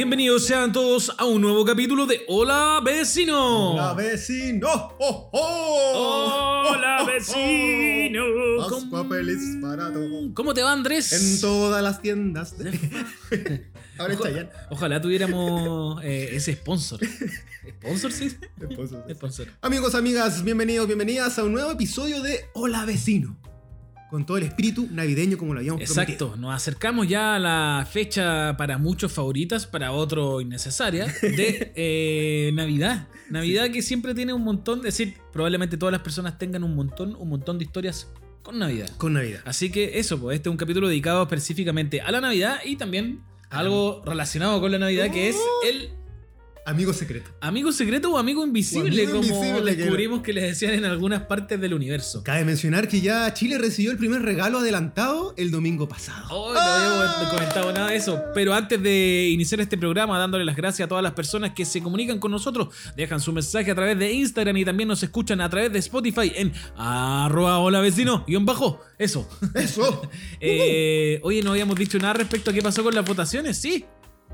Bienvenidos sean todos a un nuevo capítulo de Hola Vecino. Hola vecino. ¡Oh, oh! Hola ¡Oh, oh! vecino. Pascua feliz para todos. ¿Cómo te va Andrés? En todas las tiendas. de- Ahora está ya. Ojalá tuviéramos eh, ese sponsor. ¿Sponsor sí? Sponsor. Amigos, amigas, bienvenidos, bienvenidas a un nuevo episodio de Hola vecino. Con todo el espíritu navideño como lo habíamos Exacto, nos acercamos ya a la fecha para muchos favoritas, para otros innecesaria, de eh, Navidad. Navidad que siempre tiene un montón, es decir, probablemente todas las personas tengan un montón, un montón de historias con Navidad. Con Navidad. Así que eso, pues este es un capítulo dedicado específicamente a la Navidad y también algo relacionado con la Navidad, que es el Amigo secreto. amigo secreto o amigo invisible, O amigo como invisible, descubrimos que les decían en algunas partes del universo. Cabe mencionar que ya Chile recibió el primer regalo adelantado el domingo pasado. Oh, no habíamos comentado nada de eso. Pero antes de iniciar este programa, dándole las gracias a todas las personas que se comunican con nosotros, dejan su mensaje a través de Instagram y también nos escuchan a través de Spotify en arroba hola vecino, guion bajo. Eso. ¡Eso! Eh, oye, no habíamos dicho nada respecto a qué pasó con las votaciones. Sí,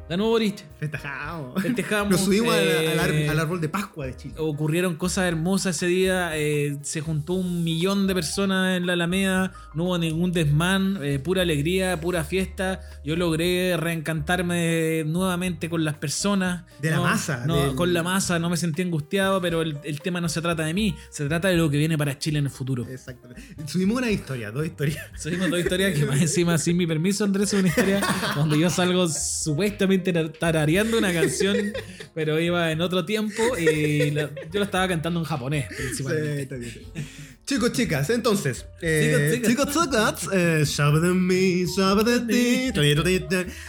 ganó Boric. Festejamos. Festejamos. Nos subimos al- eh, al, árbol de Pascua de Chile. Ocurrieron cosas hermosas ese día. eh, se juntó un millón de personas en la Alameda. No hubo ningún desmán. eh, pura alegría, pura fiesta. Yo logré reencantarme nuevamente con las personas. De la masa, No, del- con la masa. No me sentí angustiado, pero el, el tema no se trata de mí. Se trata de lo que viene para Chile en el futuro. Exactamente. Subimos una historia, dos historias. Subimos dos historias que más encima, sin mi permiso, Andrés, es una historia donde yo salgo supuestamente tarareando una canción, pero iba en otro tiempo y la- yo la estaba cantando en japonés, Sí, principalmente. está bien, está bien. Chicos, chicas, entonces. eh, Chicos, chicas. eh, de mí, de ti.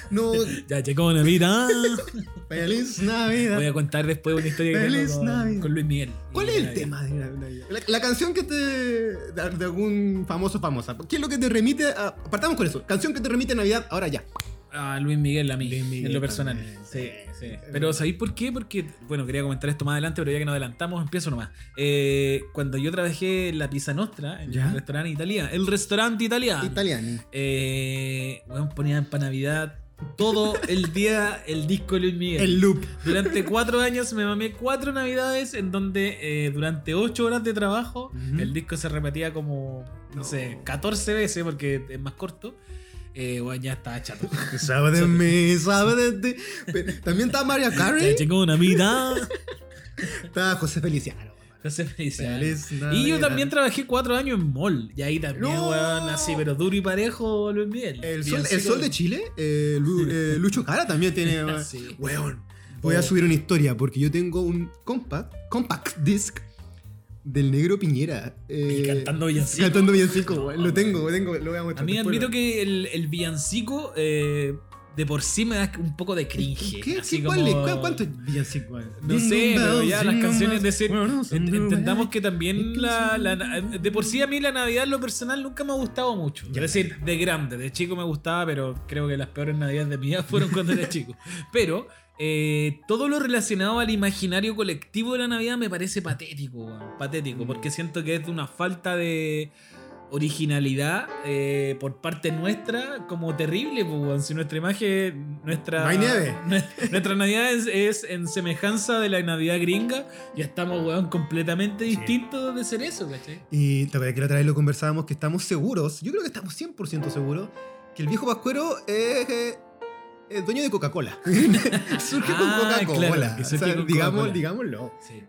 No, Ya llegó Navidad. feliz Navidad. Voy a contar después una historia Feliz Navidad. con, Luis Miguel. ¿Cuál es el Navidad. tema de Navidad? La, la canción que te. de, de algún famoso famosa. ¿Qué es lo que te remite a. Partamos con eso. Canción que te remite a Navidad, ahora ya. Ah, Luis Miguel a mí, Luis Miguel en lo personal. Sí, sí. sí. Pero ¿sabéis por qué? Porque, bueno, quería comentar esto más adelante, pero ya que nos adelantamos, empiezo nomás. Eh, cuando yo trabajé en la Pizza Nostra, en ¿Ya? el restaurante italiano, el restaurante italiano, Italiano. eh, bueno, ponían para Navidad todo el día el disco de Luis Miguel. El loop. Durante cuatro años me mamé cuatro navidades en donde eh, durante ocho horas de trabajo el disco se repetía como, no, No. sé, 14 veces porque es más corto. Eh, bueno, ya estaba chato. Sabe de mí, sabe de ti. También está Maria Ya Carey. llegó Navidad. Está José Feliciano. José Feliciano. Feliz Y yo también trabajé cuatro años en mall. Y ahí también, No. weón, así, pero duro y parejo Luis Miguel. El sol, el Villancico- sol de Chile, eh, Lu- eh, Lucho Cara también tiene. Sí. Weón. Voy a subir una historia porque yo tengo un compact, compact disc del negro Piñera. eh, Y cantando villancico. Cantando villancico, weón. Lo tengo, lo tengo, lo voy a A mostrar. mí después. admito que el, el villancico eh, de por sí me da un poco de cringe. ¿Qué, así qué, como... cuál ¿Cuánto es villancico? No sé, pero ya las canciones de ser. ent- Entendamos que también la, la- de por sí a mí la Navidad en lo personal nunca me ha gustado mucho. Es decir, de grande, de chico me gustaba, pero creo que las peores Navidades de mi vida fueron cuando era chico. Pero eh, todo lo relacionado al imaginario colectivo de la Navidad me parece patético, weón, patético, Mm. porque siento que es de una falta de originalidad eh, por parte nuestra como terrible, pues, weón. si nuestra imagen, nuestra, No hay nieve. nuestra Navidad es, es en semejanza de la Navidad gringa, ya estamos, weón, completamente distintos de ser eso, ¿cachai? Y te acuerdas que la otra vez lo conversábamos que estamos seguros, yo creo que estamos 100% seguros, que el viejo Pascuero es, eh, es dueño de Coca-Cola. Surge con Ah, Coca-Cola. claro, O sea, digamos, digámoslo. Sí.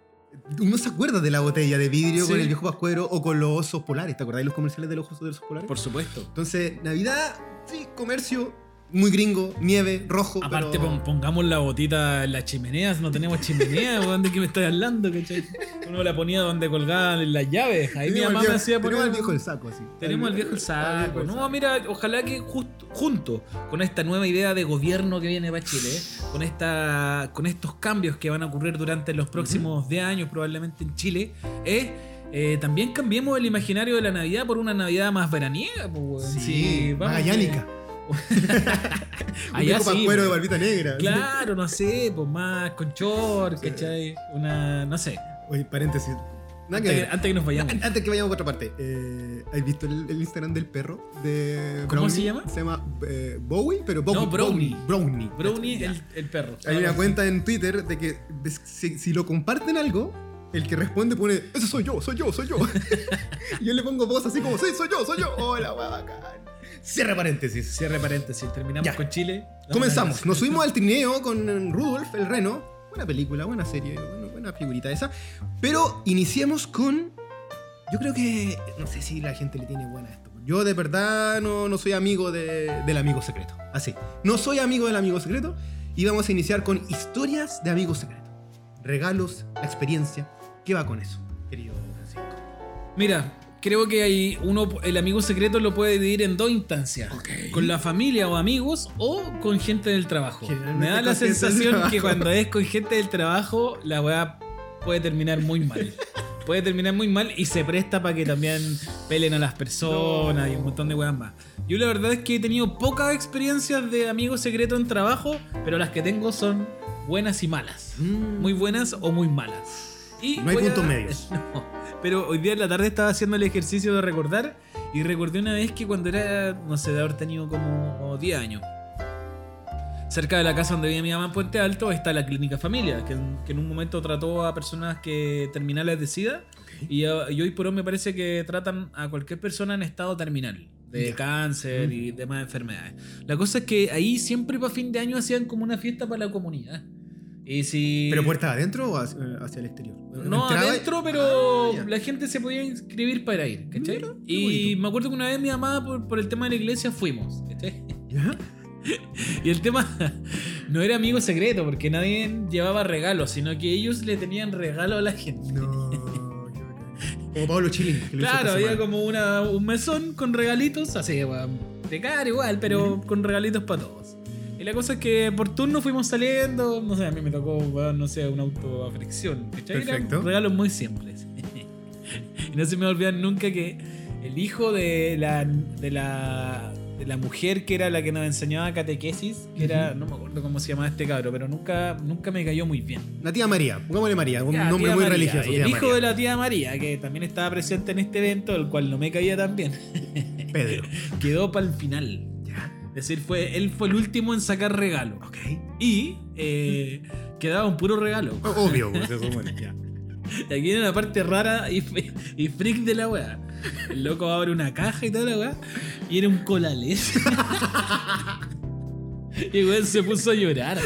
Uno se acuerda de la botella de vidrio Sí. con el viejo Pascuero o con los osos polares. ¿Te acordáis los comerciales de los osos de los polares? Por supuesto. Entonces, Navidad, sí, comercio, muy gringo, nieve, rojo. Aparte, pero... pongamos la botita en las chimeneas. No tenemos chimenea. ¿De qué me estoy hablando, cachai? Uno la ponía donde colgaban las llaves. Ahí mi mamá me hacía poner. tenemos al viejo el saco, así. Tenemos al viejo el saco. viejo el No, mira, ojalá que justo, junto con esta nueva idea de gobierno que viene para Chile, con, esta, con estos cambios que van a ocurrir durante los próximos 10 años probablemente en Chile, es... eh, también cambiemos el imaginario de la Navidad por una Navidad más veraniega. Pues. Sí, vamos, magallánica. Un Allá viejo sí, pascuero de barbita negra. Claro, no sé, pues más con short, Sí. ¿cachai? Una, no sé. Oye, paréntesis. Antes, que, antes que nos vayamos. An- Antes que vayamos a otra parte, eh, ¿has visto el, el Instagram del perro de ¿Cómo Brownie? se llama? Se llama eh, Bowie, pero Bowie. No, Brownie. Brownie. Brownie, Ya. el, el perro. Hay una cuenta en Twitter de que si, si lo comparten algo, el que responde pone, ese soy yo, soy yo, soy yo. y yo le pongo voz así como, sí, soy yo, soy yo. Hola, bacán. Cierra paréntesis. Cierre paréntesis. Terminamos Ya. con Chile. Comenzamos. Nos subimos al trineo con Rudolf el Reno. Buena película, buena serie, buena, figurita esa. Pero iniciemos con. Yo creo que. No sé si la gente le tiene buena a esto. Yo de verdad no, no soy amigo de- del amigo secreto. Así. No soy amigo del amigo secreto. Y vamos a iniciar con historias de amigos secretos. Regalos, la experiencia. ¿Qué va con eso, querido Francisco? Mira, creo que hay uno, el amigo secreto lo puede dividir en dos instancias. Con la familia o amigos o con gente del trabajo. Me da la sensación que cuando es con gente del trabajo, la weá puede terminar muy mal. Puede terminar muy mal y se presta para que también pelen a las personas y un montón de weas más. Yo la verdad es que he tenido pocas experiencias de amigos secretos en trabajo, pero las que tengo son buenas y malas. Muy buenas o muy malas. Y No hay a- puntos medios. No. Pero hoy día en la tarde estaba haciendo el ejercicio de recordar y recordé una vez que cuando era, no sé, de haber tenido como 10 años. Cerca de la casa donde vivía mi mamá en Puente Alto está la clínica familia, que en, que en un momento trató a personas que terminales de SIDA y, uh, y hoy por hoy me parece que tratan a cualquier persona en estado terminal de cáncer y demás enfermedades. La cosa es que ahí siempre para fin de año hacían como una fiesta para la comunidad. Y si ¿Pero puerta adentro o hacia, hacia el exterior? no y- adentro, pero Ah, la gente se podía inscribir para ir, ¿cachai? Mira, y me acuerdo que una vez mi mamá, por, por el tema de la iglesia, fuimos, ¿cachai? ¿Ya? Y el tema no era amigo secreto, porque nadie llevaba regalos, sino que ellos le tenían regalo a la gente. No. Como Pablo hizo Claro, había semana. como una, un mesón con regalitos, así, de cara igual, pero con regalitos para todos. Y la cosa es que por turno fuimos saliendo, no sé, a mí me tocó, weón, no sé, un auto a fricción, Perfecto. regalos muy simples. y no se me olvidan nunca que el hijo de la, de la, de la mujer que era la que nos enseñaba catequesis, que era, no me acuerdo cómo se llamaba este cabro, pero nunca, nunca me cayó muy bien. La tía María, pongámosle María, un Ya, nombre muy María. religioso. Y el hijo María. de la tía María, que también estaba presente en este evento, el cual no me caía tan bien, Pedro. quedó para el final. Decir, fue, él fue el último en sacar regalo. Ok. Y eh, quedaba un puro regalo. Obvio, pues eso, bueno, ya. Y aquí viene la parte rara y, y freak de la weá. El loco abre una caja y toda la weá. Y era un colales. Y weón se puso a llorar.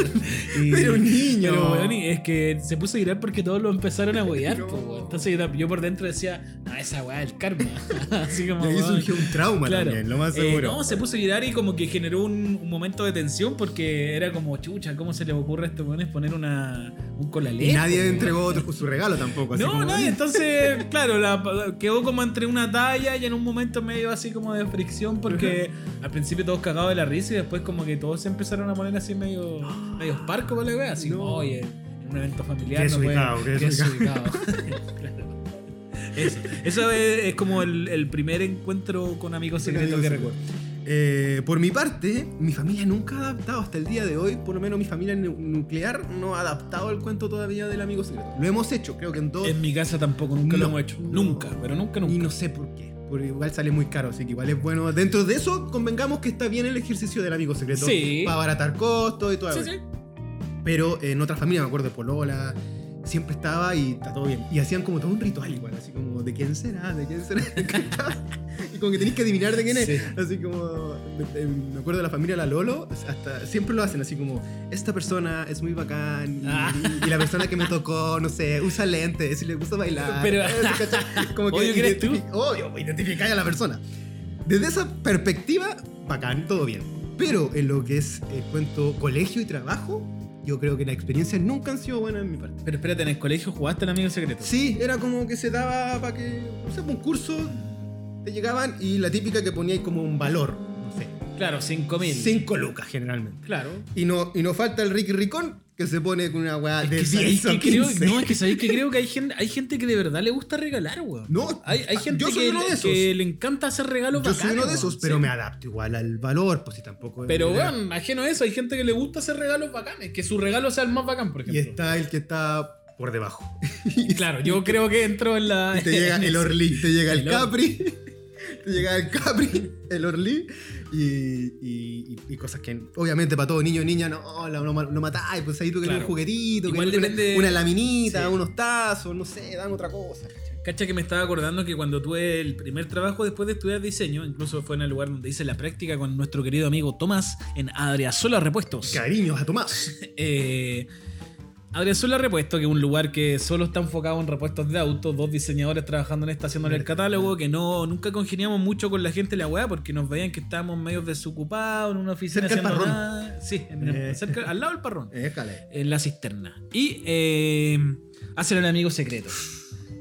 Y- Pero niño. Pero weón, y es que se puso a llorar porque todos lo empezaron a. No. po, weón. Entonces yo, por dentro decía, no, esa weá es el karma. Así como. Y ahí surgió un trauma Claro. también, lo más Eh, seguro. no, se puso a llorar y como que generó un, un momento de tensión porque era como, chucha, ¿cómo se le ocurre a estos weones poner una, un colalé? y nadie weón? entregó otro, su regalo tampoco. así No, como, nadie. Entonces, claro, la- quedó como entre una talla y en un momento medio así como de fricción porque al principio todos cagados de la risa y después como que todos se empezaron a poner así medio, medio parco para la wea. Así como, No. oye, en un evento familiar no puede- desubicado, qué qué desubicado. desubicado. Claro. Eso, eso es, es como el, el primer encuentro con amigos secretos que recuerdo. Eh, por mi parte, mi familia nunca ha adaptado hasta el día de hoy, por lo menos mi familia nu- nuclear no ha adaptado el cuento todavía del amigo secreto. Lo hemos hecho, creo que en dos. En mi casa tampoco, nunca lo hemos hecho. no. Nunca, pero nunca, nunca. Y no sé por qué. Porque igual sale muy caro, así que igual es bueno. Dentro de eso, convengamos que está bien el ejercicio del amigo secreto. Sí. Para abaratar costos y todo Sí, eso. sí. Pero en otra familia, me acuerdo de Polola, siempre estaba y está todo bien. Y hacían como todo un ritual igual, así como, ¿de quién será? ¿De quién será? y como que tenéis que adivinar de quién es. Sí. Así como, me acuerdo de la familia La Lolo, hasta siempre lo hacen así como, esta persona es muy bacán y, Ah. y la persona que me tocó, no sé, usa lentes y le gusta bailar. Pero- como que Obvio eres tú. Obvio, identificáis a la persona. Desde esa perspectiva, bacán, todo bien. Pero en lo que es el cuento colegio y trabajo, yo creo que la experiencia nunca han sido buenas en mi parte. Pero espérate, en el colegio jugaste al amigo secreto. Sí, era como que se daba para que, no sé, un curso, te llegaban y la típica que poníais como un valor, no sé, Claro, 5000. 5 lucas generalmente. Claro. Y no, y no falta el Ricky Ricón que se pone con una weá Es de que sabéis 10 o que creo, 15. no, es que sabéis que creo que hay gente, hay gente que de verdad le gusta regalar, weón. No, Hay, hay gente yo soy que, uno de le- esos. que le encanta hacer regalos Yo soy bacanes, uno de esos, weón, pero sí. me adapto igual al valor, pues si tampoco... Pero, weón, ajeno a eso, hay gente que le gusta hacer regalos bacanes. Que su regalo sea el más bacán, por Y ejemplo. está el que está por debajo. Claro, yo creo que entro en la. Y te llega el Orly, te llega el El. Capri, te llega el Capri, el Orly y, y- cosas que obviamente para todo niño y niña no, no, no matáis, pues ahí tú querés Claro. un juguetito, Igual una- depende- una, laminita, Sí. unos tazos, no sé, dan otra cosa. ¿cachai? Cacha que me estaba acordando que cuando tuve el primer trabajo después de estudiar diseño, incluso fue en el lugar donde hice la práctica con nuestro querido amigo Tomás en Adriasola Repuestos. Cariños a Tomás. Eh, Adriasola Repuesto, que es un lugar que solo está enfocado en repuestos de autos, dos diseñadores trabajando en esta haciéndole el catálogo, que no nunca congeniamos mucho con la gente de la weá porque nos veían que estábamos medio desocupados en una oficina Cerca haciendo parrón. nada. Sí, en el- Eh. cerca- al lado del parrón. Éjale. en la cisterna. Y eh, hacen el amigo secreto.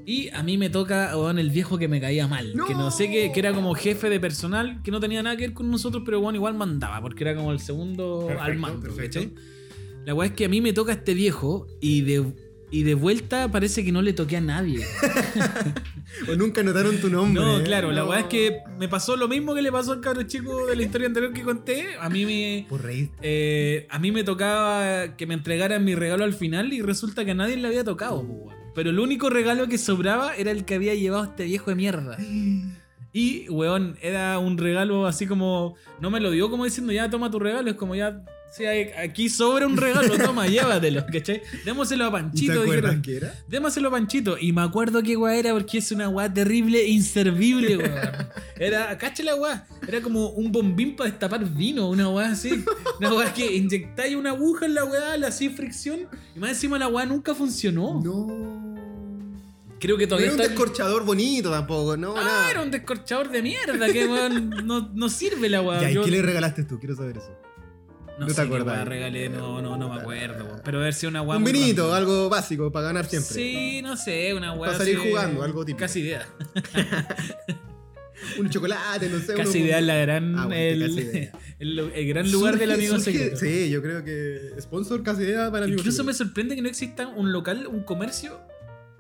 Y a mí me toca weón, el viejo que me caía mal. ¡No! Que no sé qué, que era como jefe de personal, que no tenía nada que ver con nosotros, pero bueno, igual mandaba, porque era como el segundo Perfecto, al mando. perfecto. ¿cachai? La weá es que a mí me toca este viejo y de, y de vuelta parece que no le toqué a nadie. O nunca notaron tu nombre. No, ¿eh? claro, la weá es que me pasó lo mismo que le pasó al cabro chico de la historia anterior que conté. A mí me. Por reír. Eh, a mí me tocaba que me entregaran mi regalo al final y resulta que a nadie le había tocado. po, weón. Pero el único regalo que sobraba era el que había llevado este viejo de mierda. Y, weón, era un regalo así como... No me lo dio como diciendo, ya toma tu regalo. Es como ya... Sí, hay- aquí sobra un regalo, toma, llévatelo, ¿cachai? Démoselo a ¿Y Panchito. te acuerdas dijeron. qué era? Démaselo a Panchito. Y me acuerdo qué weá era porque es una weá terrible e inservible, weón. Era, cacha la weá. Era como un bombín para destapar vino, una weá así. Una weá que inyectáis una aguja en la weá, le hacía fricción. Y más encima la weá nunca funcionó. No. Creo que No todavía era un descorchador bonito tampoco, no, Ah, nada. era un descorchador de mierda, que weón no, no sirve la weá. Ya, ¿y Yo qué le regalaste tú? Quiero saber eso. No no te sé acuerdas? regalé, no, no, no me acuerdo, weón. Pero haber sido una un vinito, algo básico para ganar siempre. Sí, no sé, una weá. Para salir así jugando, algo típico. Casi idea. Un chocolate, no sé. Casi uno- idea es la gran, Ah, bueno, el, Idea. el- el gran lugar del amigo surge- secreto. Sí, yo creo que sponsor casi idea para Incluso me sorprende que no exista un local, un comercio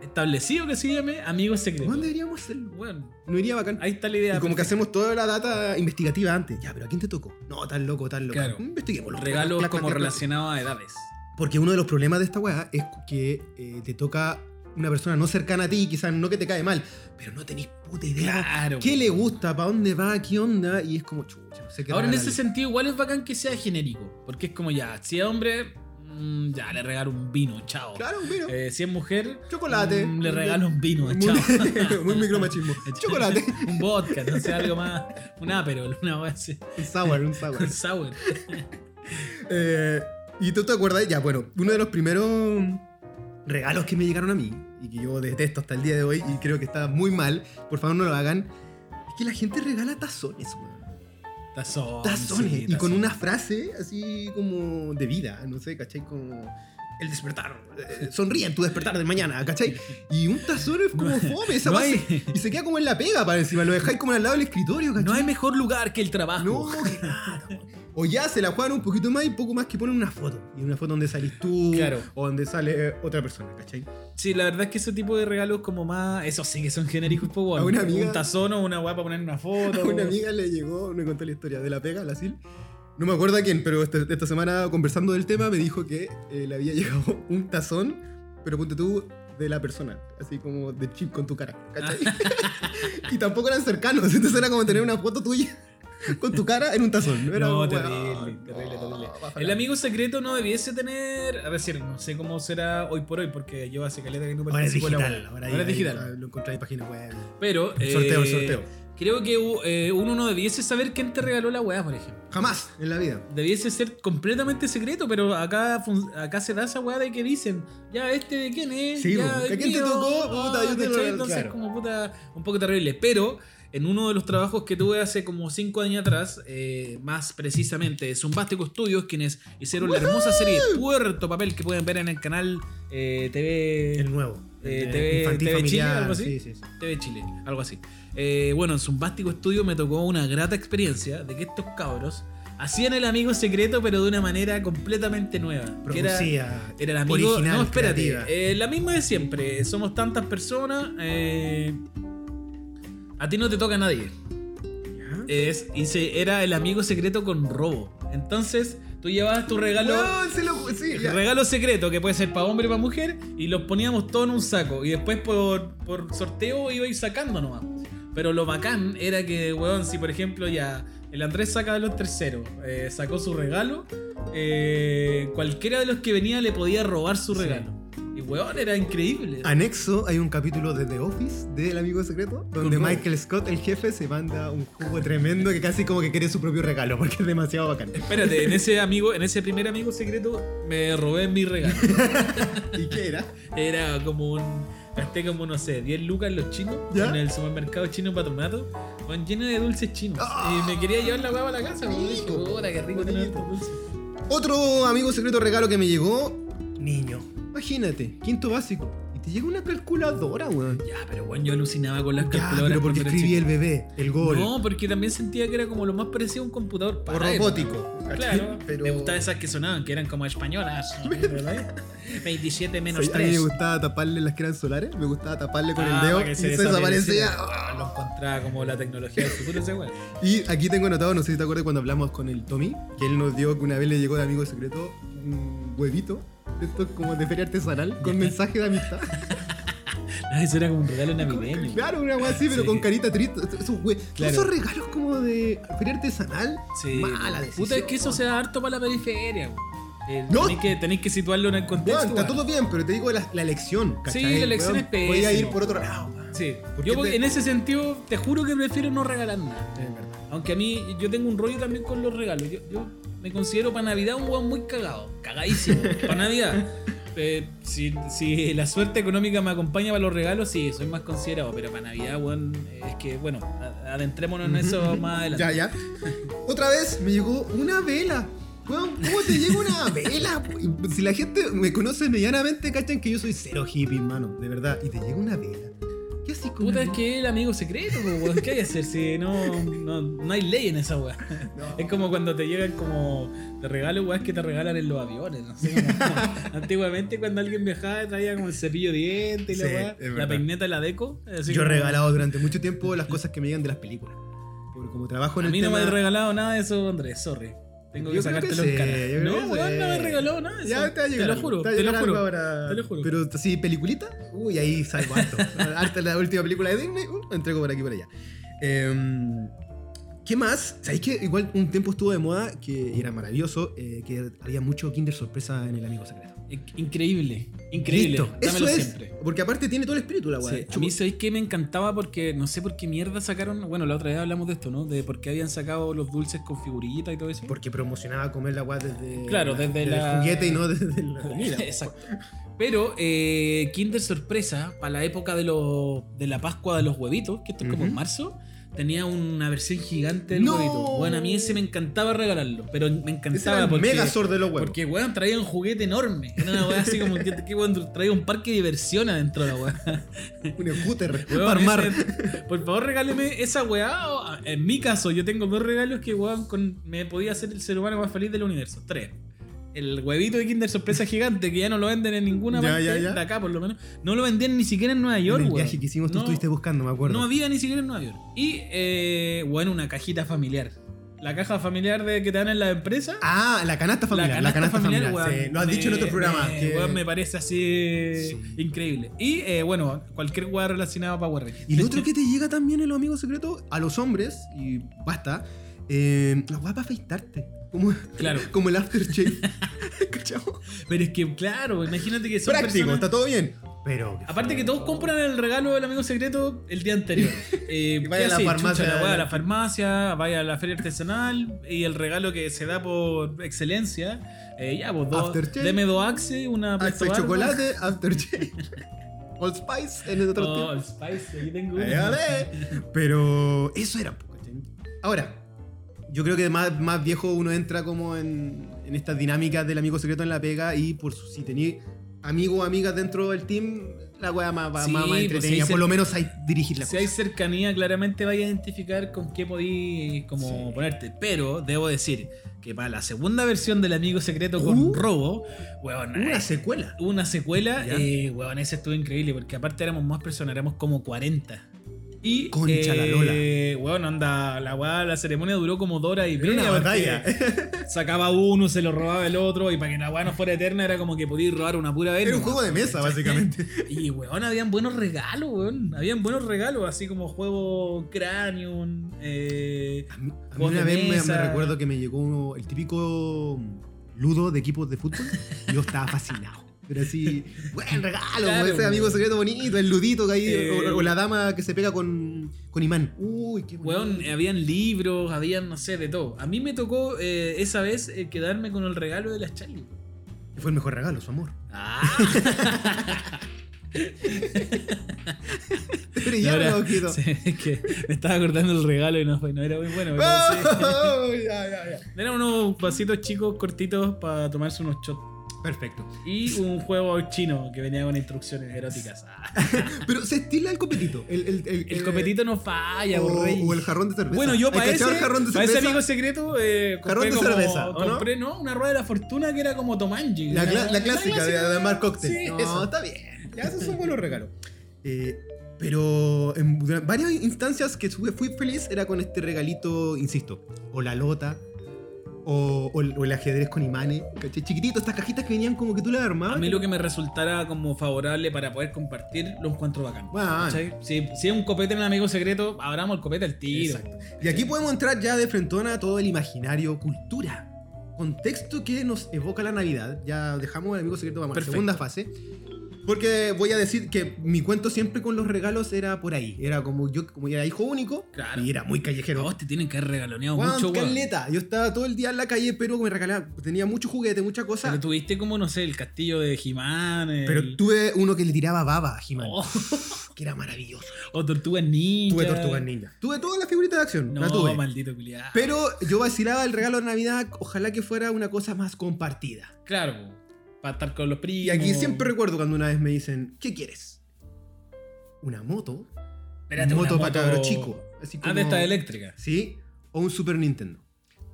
establecido que se llame Amigos Secretos. ¿Dónde deberíamos hacerlo? Bueno, No iría bacán. ahí está la idea. Y como que hacemos toda la data investigativa antes. Ya, pero ¿a quién te tocó? No, tan loco, tan loco. Claro. Investiguémoslo. Regalos como relacionados a edades. Porque uno de los problemas de esta weá es que eh, te toca una persona no cercana a ti, quizás no que te cae mal, pero no tenés puta idea Claro. qué le gusta, para dónde va, qué onda, y es como chucha, no sé qué Ahora en ese sentido igual es bacán que sea genérico. Porque es como ya, si es hombre, mm, ya le regalo un vino, chao. Claro, pero Eh, si es mujer, chocolate. mm, le regalo un vino, Muy, chao. muy micromachismo. chocolate. un vodka, no sé, algo más. Un Aperol, una así. Un sour, un sour. Un sour. Eh, y tú te acuerdas, ya, bueno, uno de los primeros regalos que me llegaron a mí, y que yo detesto hasta el día de hoy, y creo que está muy mal, por favor no lo hagan, es que la gente regala tazones, weón. Tazones, sí, y con una frase así como de vida, no sé, ¿cachai? Como el despertar, eh, sonríe en tu despertar de mañana, ¿cachai? Y un tazón es como No- fome, esa no hay- y se queda como en la pega para encima, lo dejáis como al lado del escritorio, ¿cachai? No hay mejor lugar que el trabajo. No, que nada, weón. O ya se la juegan un poquito más y poco más que ponen una foto. Y una foto donde salís tú Claro. o donde sale eh, otra persona, ¿cachai? Sí, la verdad es que ese tipo de regalos como más... Esos sí que son genéricos, pues, bueno. Una amiga- Un tazón o una guapa poner una foto. A una amiga le llegó, me contó la historia de la pega, la SIL. No me acuerdo a quién, pero esta, esta semana conversando del tema me dijo que eh, le había llegado un tazón, pero ponte tú de la persona, así como de chip con tu cara, ¿cachai? y tampoco eran cercanos, entonces era como tener una foto tuya con tu cara en un tazón. No, era No, como, terrible, terrible, no, terrible. El amigo secreto no debiese tener. A decir, no sé cómo será hoy por hoy, porque yo hace caleta que no Ahora es participo en la digital, web. ahora, Ahora es digital. ahí Lo encontré en página web. Pero. El sorteo, el eh, sorteo. Creo que eh, uno no debiese saber quién te regaló la weá, por ejemplo. Jamás en la vida. Debiese ser completamente secreto, pero acá, acá se da esa weá de que dicen, ya, ¿este de quién es? Sí, ya, po, ¿que es a quién te mío". tocó? Puta, yo te lo-. Entonces, claro. como puta, un poco terrible. Pero en uno de los trabajos que tuve hace como 5 años atrás, eh, más precisamente de Zumbástico Studios, quienes hicieron la hermosa serie Puerto Papel que pueden ver en el canal eh, TV. El nuevo. Eh, TV infantil TV Chile, algo así. Sí, sí, sí. TV Chile, algo así. Eh, bueno, en Zumbástico Studio me tocó una grata experiencia de que estos cabros hacían el amigo secreto, pero de una manera completamente nueva. Que era, el amigo. original, no, espérate. creativa. eh, la misma de siempre. Somos tantas personas. eh, a ti no te toca nadie. ¿Ya? Es, y se- era el amigo secreto con robo. Entonces, Tú llevabas tu regalo. Weón, se lo- sí. Regalo secreto, que puede ser para hombre y para mujer, y los poníamos todos en un saco. Y después por, por sorteo ibais sacando nomás. Pero lo bacán era que, weón, si por ejemplo ya el Andrés saca de los terceros, eh, sacó su regalo, eh, cualquiera de los que venía le podía robar su regalo. Y weón, era increíble. Anexo, hay un capítulo de The Office del amigo secreto, donde Con Michael Scott, el jefe, se manda un jugo tremendo que casi como que quiere su propio regalo, porque es demasiado bacán. Espérate, en ese amigo, en ese primer amigo secreto, me robé mi regalo. ¿Y qué era? Era como un. Gasté como, no sé, 10 lucas en los chinos, ¿Ya? en el supermercado chino patronato, con lleno de dulces chinos. Y me quería llevar la hueá a la casa. Dije, puta, qué rico tener estos dulces. Otro amigo secreto regalo que me llegó, niño. Imagínate, quinto básico. Y te llega una calculadora, weón. Ya, pero bueno, yo alucinaba con las Ya, calculadoras. pero porque escribí el bebé, el gol. No, porque también sentía que era como lo más parecido a un computador. o para época. robótico. Claro, pero me gustaban esas que sonaban, que eran como españolas. ¿verdad? 27 menos Sí, a mí me 3. gustaba taparle las que eran solares, me gustaba taparle con Ah, el dedo para que y se desaparecía. Ah. Lo encontraba como la tecnología del futuro ese weón. Y aquí tengo anotado, no sé si te acuerdas cuando hablamos con el Tommy, que él nos dio que una vez le llegó de amigo secreto un huevito, de estos como de feria artesanal, con mensaje de amistad. Eso era como un regalo navideño. Claro, una wea así, pero Sí. con carita triste. Esos, Claro. esos regalos como de feria artesanal. Sí. Mala decisión. Puta, es que eso se da harto para la periferia. Eh, No. tenéis, que, situarlo en el contexto. Bueno, está todo bien, pero te digo la, la elección. ¿cachai? Sí, la elección es. Podía ir por otro lado. Sí. ¿Por Yo te- en ese sentido te juro que prefiero no regalar nada. Verdad. Aunque a mí yo tengo un rollo también con los regalos. Yo, yo me considero para Navidad un weón muy cagado. Cagadísimo. para Navidad. Eh, si, si la suerte económica me acompaña para los regalos, sí, soy más considerado. Pero para Navidad, weón, es que, bueno, adentrémonos en eso más adelante. Ya, ya. Otra vez me llegó una vela. Weón, ¿cómo te llega una vela? Si la gente me conoce medianamente, cachan que yo soy cero hippie, hermano. De verdad. Y te llega una vela. ¿Qué así con Puta, es que es el amigo secreto, po, weón. ¿Qué hay que hacer si no, no, no hay ley en esa weá? No. Es como cuando te llegan como de regalo, weá, que te regalan en los aviones. No sé, como- antiguamente cuando alguien viajaba traía como el cepillo de dientes y la weá, la peineta, la deco. así Yo he como- regalado durante mucho tiempo las cosas que me llegan de las películas. Porque como trabajo en A el mí no me has regalado nada de eso, Andrés, sorry. Tengo que Yo creo que sacártelo en cara. No, weón, no me regaló nada. Ya te. Te lo juro, te lo juro. ahora. te lo juro. Pero así, peliculita, uy, ahí salgo harto. harto la última película de Disney, uh, entrego por aquí y por allá. Em, ¿Qué más? ¿Sabéis que igual un tiempo estuvo de moda que era maravilloso? eh, que había mucho Kinder sorpresa en el amigo secreto. Increíble, increíble. Listo, Dámelo eso es. siempre. Porque aparte tiene todo el espíritu la weá. Sí, a mí sabéis que me encantaba porque no sé por qué mierda sacaron. Bueno, la otra vez hablamos de esto, ¿no? De por qué habían sacado los dulces con figuritas y todo eso. Porque promocionaba comer la weá desde, Claro, desde el la- juguete y no desde la comida. Exacto. Pero eh, Kinder Sorpresa, para la época de, los de la Pascua de los huevitos, que esto es como en marzo, tenía una versión gigante del ¡No! huevito. Bueno, a mí ese me encantaba regalarlo, pero me Ese encantaba era el porque... Megazord de los huevos. Porque, weón, traía un juguete enorme. Era una weá así como que, que weón, traía un parque de diversión adentro de la weá. Un scooter Weón, para armar. ese- por favor, regáleme esa weá. En mi caso, yo tengo dos regalos que, weón, con- me podía hacer el ser humano más feliz del universo. Tres. El huevito de Kinder Sorpresa gigante, que ya no lo venden en ninguna Ya, parte ya, ya. de acá, por lo menos. No lo vendían ni siquiera en Nueva York, en el weón. viaje que hicimos tú No- estuviste buscando, me acuerdo. No había ni siquiera en Nueva York. Y, eh, bueno, una cajita familiar. La caja familiar de que te dan en la empresa. Ah, la canasta familiar. La canasta, familiar. weón, sí, lo has dicho en otro programa. Me, que- weón, me parece así Sí. increíble. Y eh, bueno, cualquier weá relacionada a Power Rangers. Y lo otro que te llega también en los amigos secretos, a los hombres, y basta, eh, la weá para afeitarte. Como, Claro. como el aftershave. ¿Cachao? Pero es que, claro, imagínate que son Práctico, personas- está todo bien. Pero. Aparte que todos compran el regalo del amigo secreto el día anterior. Eh, vaya ¿qué a la farmacia. Chucha, la a la farmacia, vaya a la feria artesanal y el regalo que se da por excelencia. eh, ya, pues dos. Deme dos Axe, una Axe Presto Barba. chocolate, aftershave. Old Spice en el otro Oh, Spice, aquí tengo uno. Pero eso era. po, ¿cachai? Ahora, yo creo que más, más viejo uno entra como en, en estas dinámicas del amigo secreto en la pega y por su- si tenéis amigos o amigas dentro del team, la weá más, más, Sí, más pues, entretenida. si por lo menos hay dirigir la Si hay cercanía, claramente vais a identificar con qué podéis como Sí. ponerte. Pero debo decir que para la segunda versión del amigo secreto con Uh. robo, weón, Una eh, secuela. una secuela, eh, weón, ese estuvo increíble porque aparte éramos más personas, éramos como 40. Y, Concha la lola. Bueno, anda, la weá, la ceremonia duró como dos horas y Era una media, batalla. Sacaba uno, se lo robaba el otro, y para que la weá no fuera eterna era como que podías robar una pura vez. Era un juego de mesa, básicamente. Y weón, habían buenos regalos, weón. Habían buenos regalos, así como juego Cranium. Eh, A mí, a mí Juegos una vez me, mesa. me recuerdo que me llegó uno- el típico ludo de equipos de fútbol yo estaba fascinado. Pero así, buen regalo, Claro, ese amigo secreto bonito, el ludito que ahí, Eh, o, o la dama que se pega con, con imán. Uy, qué bonito. weón, habían libros, habían, no sé, de todo. A mí me tocó eh, esa vez eh, quedarme con el regalo de las Charlie. Fue el mejor regalo, su amor. Ah, ojito. sí, es que me estaba acordando el regalo y no, era muy bueno. pero sí. Oh, ya, ya, ya. Eran unos vasitos chicos, cortitos, para tomarse unos shots. Perfecto. Y un juego chino que venía con instrucciones eróticas. Pero se estila el copetito. El, el, el, el copetito no falla, o, por rey. o el jarrón de cerveza. Bueno, yo ¿Hay para ese, de para ese amigo secreto eh, compré Jarrón de como- cerveza, ¿o no? compré, ¿no? Una rueda de la fortuna que era como Tomanji. La, clásica de Adamar Cocktail. Sí, no, eso. está bien. Ya, esos son buenos regalos. Eh, pero en varias instancias que fui feliz era con este regalito, insisto, o la lota, o, o el, o el ajedrez con imanes. ¿cachai? Chiquitito, estas cajitas que venían como que tú las armabas. A mí lo que me resultara como favorable para poder compartir lo encuentro bacán. Si, si es un copete en un amigo secreto, abramos el copete al tiro. Exacto. Y aquí podemos entrar ya de frentona a todo el imaginario cultura. Contexto que nos evoca la Navidad. Ya dejamos el amigo secreto, vamos a la segunda fase. Porque voy a decir que mi cuento siempre con los regalos era por ahí. Era como yo, como era hijo único, Claro. y era muy callejero. Vos te tienen que haber regaloneado Weón, mucho, caleta. Yo estaba todo el día en la calle, pero me regalaba. Tenía mucho juguete, mucha cosa. Pero Pero, tuviste como, no sé, el castillo de Jimán. el- tuve uno que le tiraba baba a He-Man, Oh, que era maravilloso. o Tortugas Ninja. Tuve Tortugas Ninja. Tuve todas las figuritas de acción. No, tuve. maldito culiado. Pero yo vacilaba el regalo de Navidad, ojalá que fuera una cosa más compartida. Claro, para estar con los primos. Y aquí siempre recuerdo cuando una vez me dicen, ¿qué quieres? ¿Una moto? Espérate, moto una para cabro chico. Así Ah, como- de esta eléctrica. ¿Sí? O un Super Nintendo.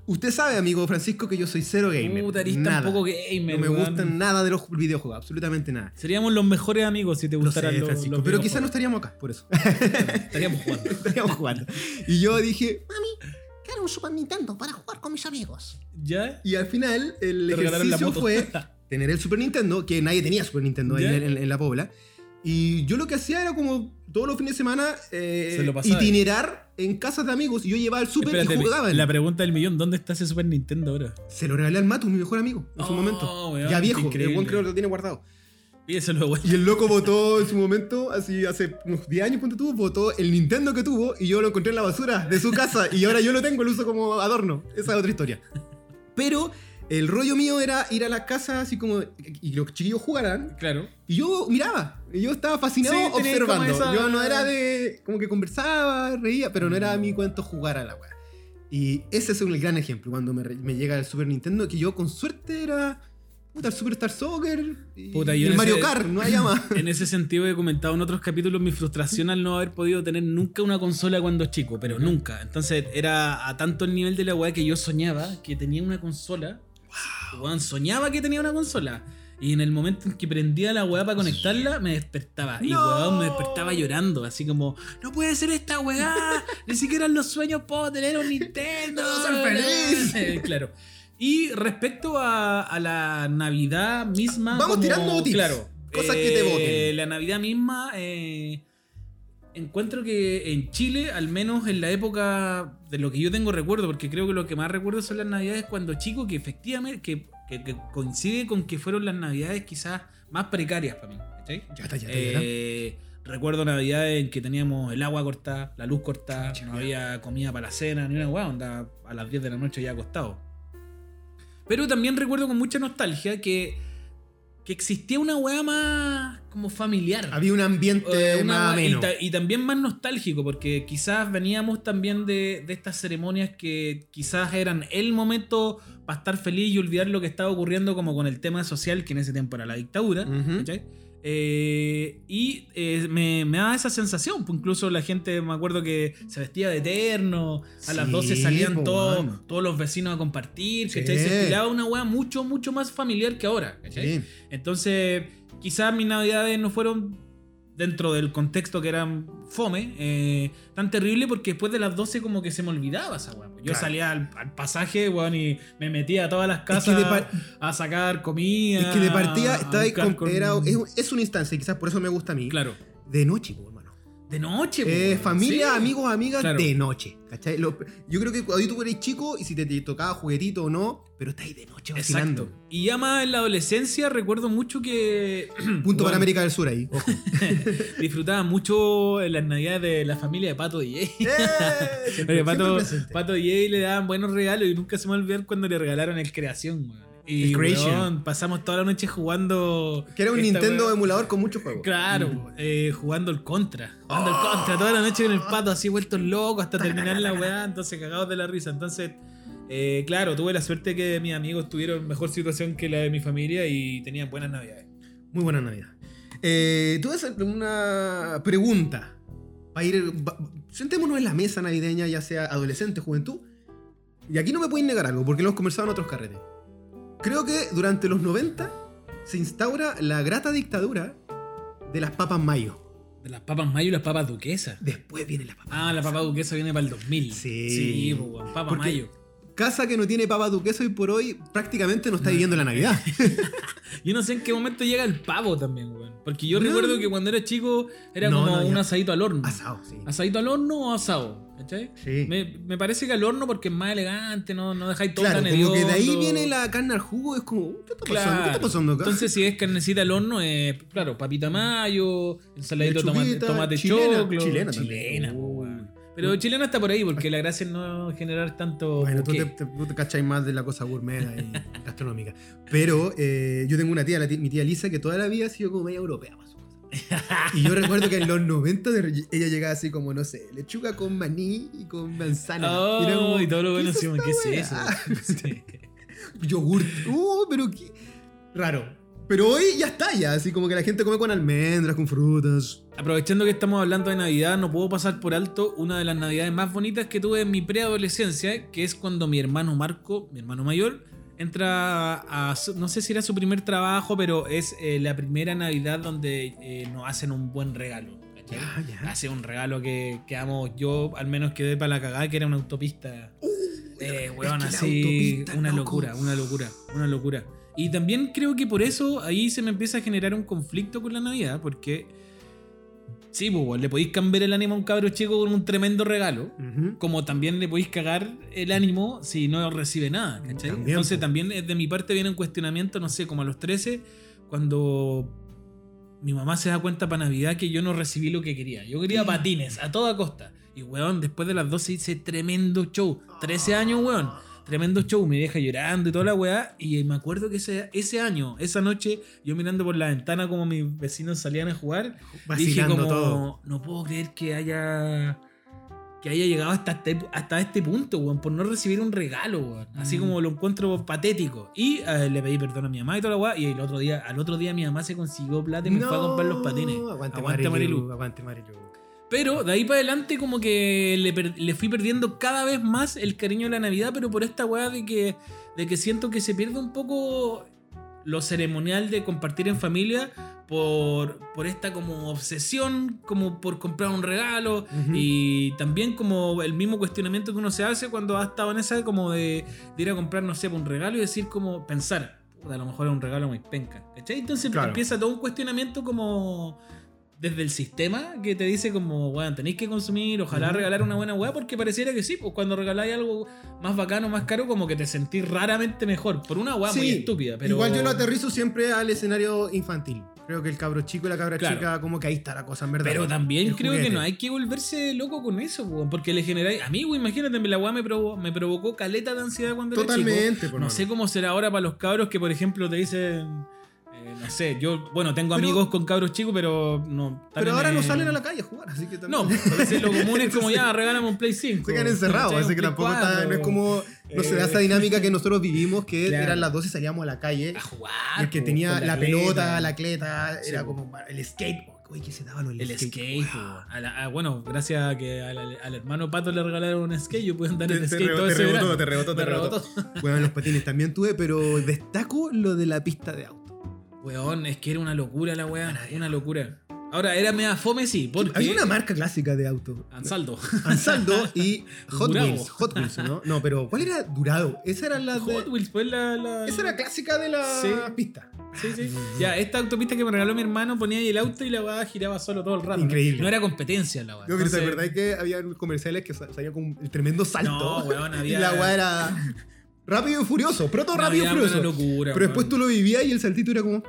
Usted sabe, amigo Francisco, que yo soy cero gamer. Puta, eres Nada. tampoco gamer, No me weón. gustan nada de los videojuegos, absolutamente nada. Seríamos los mejores amigos si te Lo gustaran sé, los, Francisco, los pero quizás no estaríamos acá, por eso. estaríamos jugando. estaríamos jugando. Y yo dije, Mami, quiero un Super Nintendo para jugar con mis amigos. ¿Ya? y al final el ejercicio moto. fue tener el Super Nintendo, que nadie tenía Super Nintendo ahí en, en- en la Pobla. Y yo lo que hacía era como todos los fines de semana eh, lo itinerar en casas de amigos y yo llevaba el Super Espérate, y jugaban. la pregunta del millón, ¿dónde está ese Super Nintendo ahora? Se lo regalé al Matu, mi mejor amigo, en su Oh, momento. weón, ya viejo, el buen creo que lo tiene guardado. Pídeselo. Y el loco votó en su momento, así hace unos 10 años, ponte tú, votó el Nintendo que tuvo y yo lo encontré en la basura de su casa y ahora yo lo tengo, lo uso como adorno. Esa es otra historia. Pero el rollo mío era ir a la casa así como y los chiquillos jugaran Claro. y yo miraba, y yo estaba fascinado Sí, observando. esa- Yo no era de como que conversaba, reía, pero no era mi cuento jugar a la weá. Y ese es un gran ejemplo cuando me, llega el Super Nintendo que yo con suerte era puta, el Superstar Soccer y, Puta, y el Mario ese- Kart, no hay más. En ese sentido he comentado en otros capítulos mi frustración al no haber podido tener nunca una consola cuando chico, pero nunca. Entonces era a tanto el nivel de la weá que yo soñaba que tenía una consola. Weón, soñaba que tenía una consola. Y en el momento en que prendía la weá para conectarla, me despertaba. Y No. weón, me despertaba llorando. Así como, no puede ser esta weá. Ni siquiera en los sueños puedo tener un Nintendo. No, soy feliz. claro. Y respecto a, a la Navidad misma. Vamos como- tirando tips, Claro. cosas que te eh, evoquen. La Navidad misma. eh, encuentro que en Chile, al menos en la época de lo que yo tengo recuerdo, porque creo que lo que más recuerdo son las Navidades cuando chico, que efectivamente que, que- que coincide con que fueron las Navidades quizás más precarias para mí. ¿cachai? Ya está, ya está, ya está. Eh, recuerdo Navidades en que teníamos el agua cortada, la luz cortada, no había comida para la cena, ni una weá, onda a las 10 de la noche ya acostado. Pero también recuerdo con mucha nostalgia que, que existía una weá más como familiar. Había un ambiente Eh, una más y, ameno. ta- y también más nostálgico, porque quizás veníamos también de, de estas ceremonias que quizás eran el momento para estar feliz y olvidar lo que estaba ocurriendo como con el tema social, que en ese tiempo era la dictadura. Eh, y eh, me, me daba esa sensación, pues incluso la gente, me acuerdo que se vestía de eterno, a las Sí, 12 salían todos, mano. todos los vecinos a compartir, Sí. Se estilaba una weá mucho, mucho más familiar que ahora. Entonces, quizás mis navidades no fueron dentro del contexto que era fome, eh, tan terrible porque después de las 12 como que se me olvidaba esa weá. Yo Claro. salía al, al pasaje, weón, y me metía a todas las casas que a sacar comida. Es que de partida a está ahí buscar con- era- es, es una instancia, quizás por eso me gusta a mí. Claro. De noche, hermano. De noche, Eh, familia, Sí. amigos, amigas, Claro. de noche. ¿Cachai? Lo- yo creo que cuando tú eres chico y si te, te tocaba juguetito o no, pero está ahí de noche vacilando. Exacto. Y ya más en la adolescencia recuerdo mucho que Punto para. América del Sur ahí. Ojo. disfrutaba mucho en las navidades de la familia de Pato DJ. ¡Eh! Porque Pato. Pato DJ le daban buenos regalos y nunca se me va a olvidar cuando le regalaron el Creación, weón. Y weón, pasamos toda la noche jugando. Que era un Nintendo emulador con muchos juegos. Claro, eh, jugando el contra. Jugando el contra toda la noche con el pato así vueltos locos hasta terminar la weá, entonces cagados de la risa. Entonces, eh, claro, tuve la suerte que mis amigos tuvieron mejor situación que la de mi familia y tenían buenas navidades. Muy buena Navidad. Eh, hacer una pregunta. Para ir. va- sentémonos en la mesa navideña, ya sea adolescente, juventud. Y aquí no me pueden negar algo, porque lo hemos conversado en otros carretes. Creo que durante los 90 se instaura la grata dictadura de las papas mayo. De las papas mayo y las papas duquesas. Después viene la papa. Ah, la papa duquesa viene para el 2000. Sí. Sí, pues, papa Porque- mayo. Casa que no tiene papa duquesa hoy por hoy prácticamente no está viviendo la Navidad. Yo no sé en qué momento llega el pavo también, weón. Porque yo No. recuerdo que cuando era chico era No, como un asadito al horno. Asado, sí. ¿Asadito al horno o asado? ¿Cachai? Sí. Me, me parece que al horno porque es más elegante, no, no dejáis todo Claro, tan como que de ahí viene la carne al jugo, es como, ¿qué está pasando? Claro. ¿Qué está pasando acá? Entonces, si es carnecita al horno, es, claro, papita mayo, ensaladito de tomate, tomate chilena, choclo. chilena. Chilena. Pero chilena está por ahí, porque la gracia es no generar tanto. Bueno, tú te, te, tú te cachai más de la cosa gourmet y gastronómica. Pero eh, yo tengo una tía, la tía- mi tía Lisa, que toda la vida ha sido como media europea para su cosa. Y yo recuerdo que en los 90 de- ella llegaba así como, no sé, lechuga con maní y con manzana. Oh, Y era como, y todo lo ¿qué bueno esta ¿qué es eso? weá? Sí. Yogurt. Uh, pero qué raro. Pero hoy ya está ya, así como que la gente come con almendras, con frutas. Aprovechando que estamos hablando de Navidad, no puedo pasar por alto una de las Navidades más bonitas que tuve en mi preadolescencia, que es cuando mi hermano Marco, mi hermano mayor, entra a, no sé si era su primer trabajo, pero es eh, la primera Navidad donde eh, nos hacen un buen regalo. Ya, ya. Hace un regalo que, que amo, yo al menos quedé para la cagada, que era una autopista. Eh, weón, es que la así, una loco. locura, una locura, una locura. Y también creo que por eso ahí se me empieza a generar un conflicto con la Navidad, porque sí, pues, le podéis cambiar el ánimo a un cabro chico con un tremendo regalo, como también le podéis cagar el ánimo si no recibe nada, ¿cachai? También, Entonces po. también de mi parte viene un cuestionamiento, no sé, como a los 13, cuando mi mamá se da cuenta para Navidad que yo no recibí lo que quería. Yo quería patines a toda costa. Y weón, después de las 12 hice tremendo show. 13 años, weón. Tremendo show, me deja llorando y toda la weá. Y me acuerdo que ese, ese año, esa noche, yo mirando por la ventana como mis vecinos salían a jugar, dije como, todo. no puedo creer que haya que haya llegado hasta este, hasta este punto, weón, por no recibir un regalo, weón. Así Mm. como lo encuentro patético. Y eh, le pedí perdón a mi mamá y toda la weá. Y el otro día, al otro día mi mamá se consiguió plata y me fue a comprar los patines. Aguante, Aguante, Marilu. Marilu. Aguante Marilu. Pero de ahí para adelante como que le, fui perdiendo cada vez más el cariño de la Navidad, pero por esta weá de que, de que siento que se pierde un poco lo ceremonial de compartir en familia por, por esta como obsesión, como por comprar un regalo y también como el mismo cuestionamiento que uno se hace cuando ha estado en esa como de, de ir a comprar, no sé, un regalo y decir como pensar, "Puta, a lo mejor es un regalo muy penca, ¿cachai? Entonces Claro. empieza todo un cuestionamiento como desde el sistema que te dice como, weón, tenéis que consumir, ojalá regalar una buena weá, porque pareciera que sí, pues cuando regaláis algo más bacano, más caro, como que te sentís raramente mejor, por una weá muy estúpida, pero... Igual yo lo aterrizo siempre al escenario infantil. Creo que el cabro chico y la cabra Claro. chica, como que ahí está la cosa, en verdad. Pero también creo juguete. que no hay que volverse loco con eso, weón, porque le generáis... A mí, weón, imagínate, la weá me, provo- me provocó caleta de ansiedad cuando era chico. Totalmente, por No sé cómo será ahora para los cabros que, por ejemplo, te dicen... eh, no sé, yo, bueno, tengo Pero- amigos con cabros chicos, pero no... Pero ahora no eh, salen a la calle a jugar, así que también. No, lo común es como ya, regálame un Play 5. Se quedan encerrados, así que tampoco está, 4, no es como. No se da esa dinámica que nosotros vivimos, que Claro. eran las 12 y salíamos a la calle. A jugar. El que tenía la, pelota, la atleta, Sí, era como el skate. Uy, que se daban los El skate. po. Wow. A la- a- bueno, gracias a que al, al hermano Pato le regalaron un skate, yo pude andar Te- en te skate rebo- todo te ese rebotó, verano. te rebotó, te Me rebotó. Bueno, los patines también tuve, pero destaco lo de la pista de auto. Weón, es que era una locura la weá. Una locura. Ahora, era mea fome, sí, porque... Había una marca clásica de auto. Ansaldo. Ansaldo y Hot Durado. Wheels. Hot Wheels, ¿no? No, pero ¿cuál era Durado? Esa era la de- Hot Wheels, pues la... la- Esa era clásica de la Sí. pista. Sí, sí. Ya, esta autopista que me regaló mi hermano ponía ahí el auto y la weá giraba solo todo el rato. Increíble. No era competencia la weá. Yo pero ¿te acordás que había comerciales que sa- salía con el tremendo salto? No, weón, había- Y la weá era rápido y furioso, proto No, rápido y furioso. una locura, pero después tú lo vivías y el saltito era como.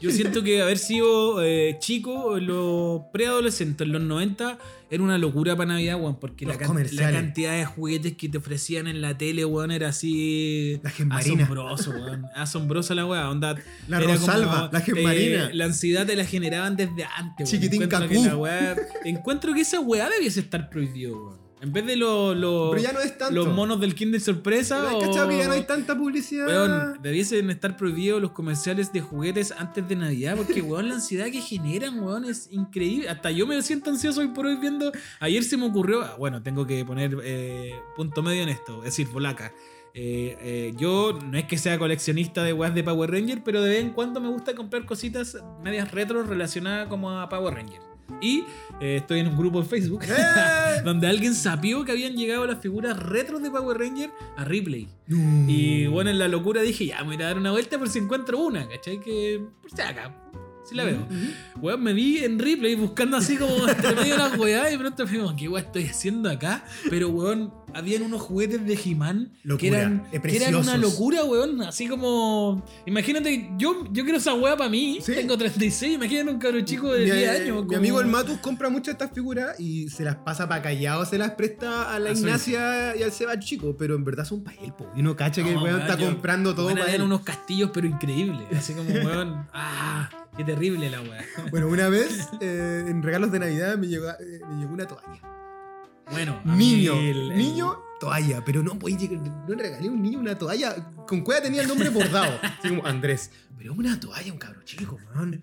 Yo siento que haber sido eh, chico en los preadolescentes, en los 90, era una locura para Navidad, weón, porque la, can- cantidad de juguetes que te ofrecían en la tele, weón, era así La Gemmarina. asombroso, weón. Asombrosa la weá, onda. La Rosalba, la Gemmarina. la ansiedad te la generaban desde antes, weón. Chiquitín Encuentro Cacú. que la weá- encuentro que esa weá debiese estar prohibido, weón. En vez de los los- Pero ya no es tanto. los monos del Kinder Sorpresa ¿Has o... que ya no hay tanta publicidad? Weón, debiesen estar prohibidos los comerciales de juguetes antes de Navidad, porque weón, la ansiedad que generan, weón, es increíble. Hasta yo me siento ansioso hoy por hoy viendo. Ayer se me ocurrió, ah, bueno, tengo que poner eh, punto medio en esto, es decir, polaca. Eh, eh, yo no es que sea coleccionista de weas de Power Ranger, pero de vez en cuando me gusta comprar cositas medias retro relacionadas como a Power Ranger. Y eh, estoy en un grupo de Facebook ¡Eh! donde alguien sapió que habían llegado las figuras retro de Power Ranger a Ripley. No. Y bueno, en la locura dije, ya, me voy a dar una vuelta por si encuentro una, ¿cachai? Que por si acá, si la veo. Weón, me vi en replay buscando así como entre medio de las weas y pronto me digo, ¿qué weá estoy haciendo acá? Pero weón, habían unos juguetes de He-Man que eran, eh, que eran una locura, weón. Así como, imagínate, yo, yo quiero esa wea para mí, Sí. tengo 36, imagínate un cabro chico de Mi, 10 eh, años. mi como- amigo el Matus compra muchas estas figuras y se las pasa para callado, se las presta a la A su Ignacia y al Seba chico, pero en verdad son para él, po. Y uno cacha que el weón weón, está yo- comprando todo weón, para él. unos castillos, pero increíbles. Así como, weón, ah, qué terrible la wea. Bueno, una vez eh, en regalos de Navidad me llegó, eh, me llegó una toalla. Bueno, a Niño, el- niño, toalla, pero no podía llegar- no le regalé a un niño una toalla. Con cueva tenía el nombre bordado, así como Andrés. Pero una toalla, un cabro chico, man.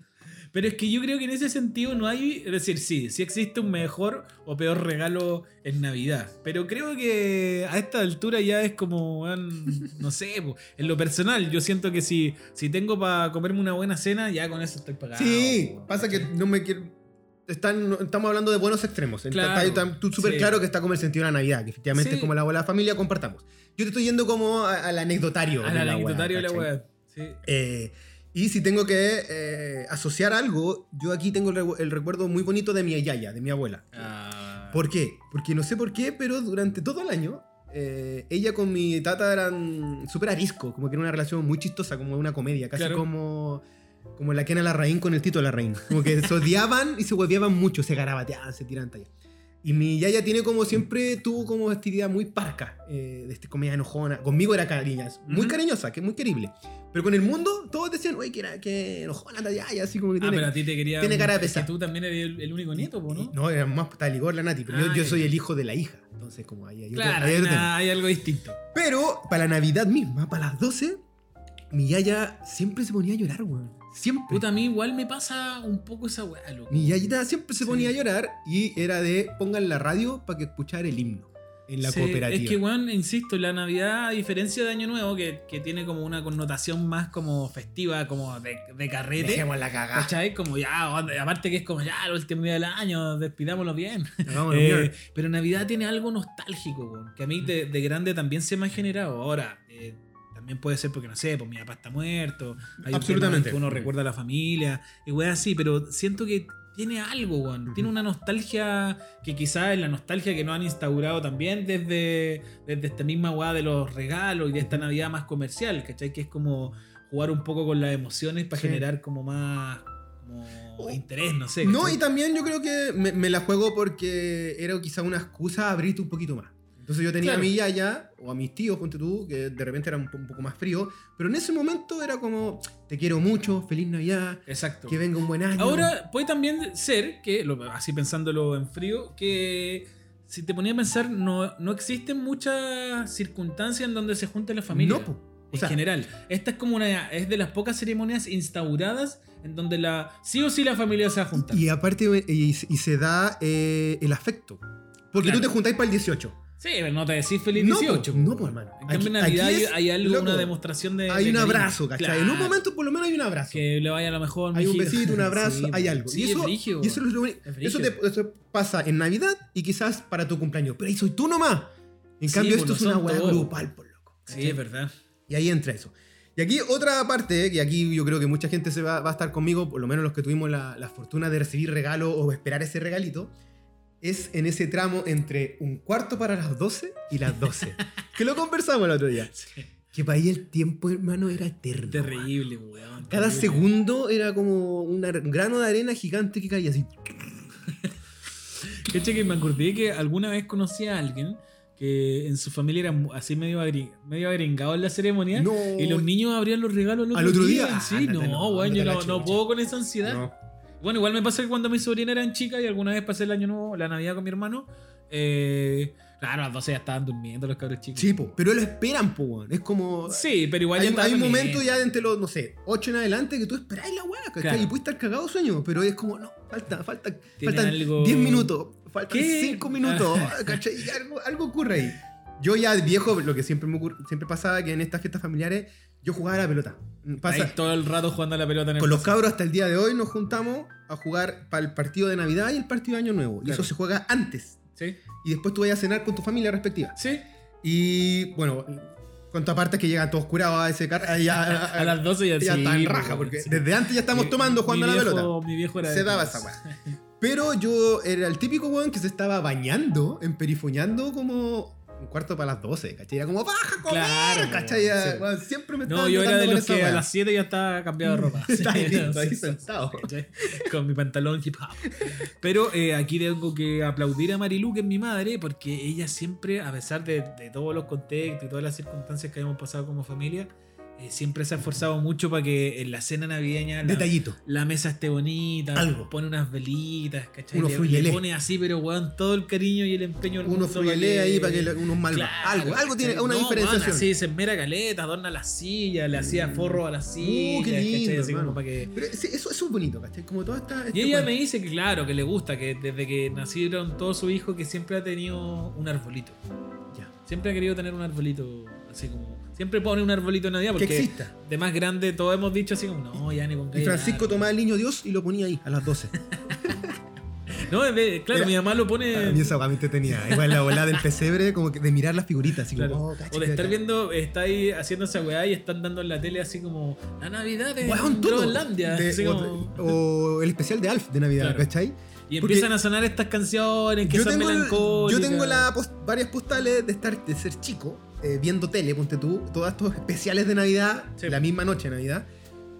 Pero es que yo creo que en ese sentido no hay. Es decir, sí, sí existe un mejor o peor regalo en Navidad. Pero creo que a esta altura ya es como. no sé, en lo personal, yo siento que si, si tengo para comerme una buena cena, ya con eso estoy pagado. Sí, pasa que no me quiero. Están, estamos hablando de buenos extremos. Claro, está, tú súper sí. claro que está como el sentido de la Navidad, que efectivamente Sí. es como la bola de la familia, compartamos. Yo te estoy yendo como al anecdotario. Al anecdotario de la weá. Sí. Eh, y si tengo que eh, asociar algo, yo aquí tengo el, recu- el recuerdo muy bonito de mi yaya, de mi abuela. Ah, ¿Por qué? Porque no sé por qué, pero durante todo el año, eh, ella con mi tata eran súper arisco, como que era una relación muy chistosa, como una comedia, casi Claro. como, como la Kena Larraín con el Tito Larraín. Como que se odiaban y se hueveaban mucho, se garabateaban, se tiraban talla. Y mi yaya tiene como siempre, tuvo como idea muy parca, eh, de este comedia enojona. Conmigo era cariña, muy Ujú. cariñosa, que muy querible. Pero con el mundo, todos decían, uy, que, era, que enojona la yaya, así como que Ah, tiene... pero a ti te quería. tiene cara de pesar. tú también eres el, el único nieto, ¿no? No, era más taligor la Nati, pero yo, Ah, yo ya. soy el hijo de la hija. Entonces, como ahí hay Claro, hay hay algo distinto. Pero para la Navidad misma, para las 12, mi yaya siempre se ponía a llorar, weón. Siempre. Puta, a mí igual me pasa un poco esa weá, loco. Mi yayita siempre se Sí. ponía a llorar y era de pongan la radio para que escuchara el himno en la Sí, cooperativa. Es que, weón, insisto, la Navidad, a diferencia de Año Nuevo, que, que tiene como una connotación más como festiva, como de, de carrete. Dejemos la cagada. ¿Cachai? Como ya, aparte que es como ya el último día del año, despidámoslo bien. Eh, bien. pero Navidad tiene algo nostálgico, weón, que a mí de, de grande también se me ha generado. Ahora, también puede ser porque no sé, pues mi papá está muerto. Hay un Absolutamente. en que uno recuerda a la familia y weón así, pero siento que tiene algo, weón. Tiene una nostalgia que quizás es la nostalgia que nos han instaurado también desde, desde esta misma weá de los regalos y de esta Navidad más comercial, ¿cachai? Que es como jugar un poco con las emociones para Sí. generar como más como Oh. interés, no sé. No, y también yo creo que me, me la juego porque era quizá una excusa a abrirte un poquito más. Entonces yo tenía Claro. a mi yaya o a mis tíos, ponte tú, que de repente eran un, po- un poco más frío, pero en ese momento era como, te quiero mucho, feliz Navidad, Exacto. que venga un buen año. Ahora puede también ser que, así pensándolo en frío, que si te ponía a pensar, no, no existen muchas circunstancias en donde se junte la familia. No, po. O en sea, general. Esta es como una. Es de las pocas ceremonias instauradas en donde la. Sí o sí la familia se va a juntar. y aparte, y, y se da eh, el afecto. Porque Claro. tú te juntáis para el 18. Sí, pero no te decís feliz No, 18. po, no, pues, hermano. En cambio, en Navidad aquí hay, es, hay algo, loco, una demostración de. Hay de un cariño. abrazo, ¿cachai? En un Claro. momento por lo menos hay un abrazo. Que le vaya lo mejor. Hay un besito, un abrazo, Sí, hay algo. Sí, y, eso, es brígido, y eso, es. Es eso, te- eso pasa en Navidad y quizás para tu cumpleaños. Pero ahí soy tú nomás. En Sí, cambio, esto es una todos. grupal, por loco. Sí, es verdad. Y ahí entra eso. Y aquí otra parte, que aquí yo creo que mucha gente se va, va a estar conmigo, por lo menos los que tuvimos la, la fortuna de recibir regalo o esperar ese regalito, es en ese tramo entre un cuarto para las 12 y las 12. que lo conversamos el otro día. Sí. Que para ahí el tiempo, hermano, era eterno. Terrible, weón. Cada terrible. segundo era como un grano de arena gigante que caía así. Cacha que me acordé que alguna vez conocí a alguien que en su familia era así medio, agri- medio agringado en la ceremonia. No. Y los niños abrían los regalos al otro, ¿Al otro día? día. Ah, Sí, ándate, no, no, weón, yo no, no chucha. puedo con esa ansiedad. No. Bueno, igual me pasó que cuando mis sobrinas eran chicas y alguna vez pasé el año nuevo, la Navidad con mi hermano. eh, claro, a las 12 ya estaban durmiendo los cabros chicos. Sí, po, pero lo esperan, po. Es como. Sí, pero igual hay, ya hay un momento ya entre los, no sé, 8 en adelante que tú esperáis la weá, ¿cachai? Claro. Y puedes estar cagado sueño, pero es como, no, falta, falta, faltan algo- 10 minutos, faltan ¿Qué? 5 minutos, ¿cachai? Y algo, algo ocurre ahí. Yo ya viejo, lo que siempre me ocurre- siempre pasaba que en estas fiestas familiares yo jugaba a la pelota. Pasa, Ahí todo el rato jugando a la pelota en el con los cabros hasta el día de hoy nos juntamos a jugar para el partido de Navidad y el partido de Año Nuevo. Y eso se juega antes. Sí, Y después tú vayas a cenar con tu familia respectiva. sí. Y bueno, cuanto aparte que llegan todos curados a ese carro, ya, A las 12 ya, ya sí, está en pues, raja, porque sí. desde antes ya estamos Mi- tomando jugando a la pelota. Mi viejo era Se daba esa weá. Pero yo era el típico weón que se estaba bañando, emperifoñando como un cuarto para las 12, ¿cachai? Era como, baja, a comer, Claro, ¿cachai? sí. Weón, siempre me estaba No, yo era de los que a las 7 ya estaba cambiado de ropa. Está ahí, sentado. ¿cachai? Con mi pantalón hip hop. Pero eh, aquí tengo que aplaudir a Marilu, que es mi madre, porque ella siempre, a pesar de, de todos los contextos y todas las circunstancias que hemos pasado como familia, eh, siempre se ha esforzado mucho para que en la cena navideña la, Detallito. la mesa esté bonita, Algo. pone unas velitas, ¿cachai? Unos Le- le pone así, pero weón, todo el cariño y el empeño del fruyelé que- ahí para que unos mal Claro, algo, algo tiene una No, diferenciación. man, así se esmera caleta, adorna las sillas, le hacía forro a sillas, Uh, qué lindo. Así como hermano. para que... Pero eso, eso es bonito, ¿cachai? Como toda esta. este Y ella cuento. me dice que claro, que le gusta, que desde que nacieron todos sus hijos, que siempre ha tenido un arbolito. Ya. Siempre ha querido tener un arbolito, así como... Siempre pone un arbolito en Navidad Que porque exista. de más grande todos hemos dicho así como, no, ya ni pongáis Y Francisco árbol". tomaba el niño Dios y lo ponía ahí, a las 12. No, claro, mi mamá lo pone... A mí esa me tenía. Igual la bola del pesebre, como que de mirar las figuritas, así Claro. como. oh, cacha, o de estar viendo, está ahí haciendo esa weá y están dando en la tele así como la Navidad de. Groenlandia. De- o, como- o el especial de Alf de Navidad, Claro. ¿cachai? y porque empiezan a sonar estas canciones que Yo son tengo, melancólicas. yo tengo la post- varias postales de estar de ser chico, eh, viendo tele, ponte tú, todos estos especiales de Navidad, Sí. la misma noche de Navidad.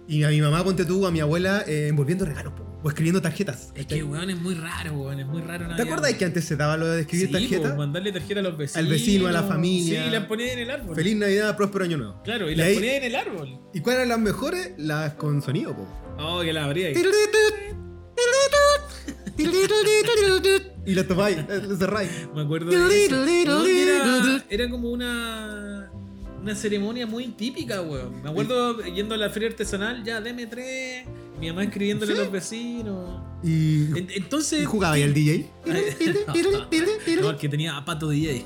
Y a mi mamá, ponte tú, a mi abuela, eh, envolviendo regalos, po, o escribiendo tarjetas. Es que weón es muy raro, weón, es muy raro ¿Te acuerdas que antes se daba lo de escribir sí, tarjetas? mandarle tarjeta a los vecinos. Al vecino, a la familia. Sí, y las ponía en el árbol. Feliz Navidad, próspero año nuevo. Claro, y, Y las ahí- ponía en el árbol. ¿Y cuáles eran las mejores? Las con sonido, po. Oh, que la abría ahí. Y las topáis, las cerráis. Me acuerdo de eso. No, era, era como una una ceremonia muy típica, weón. Me acuerdo yendo a la feria artesanal, ya deme tres, mi mamá escribiéndole ¿Sí? a los vecinos. Y, En- Entonces. y jugaba ahí el DJ. No, el que tenía a Pato DJ.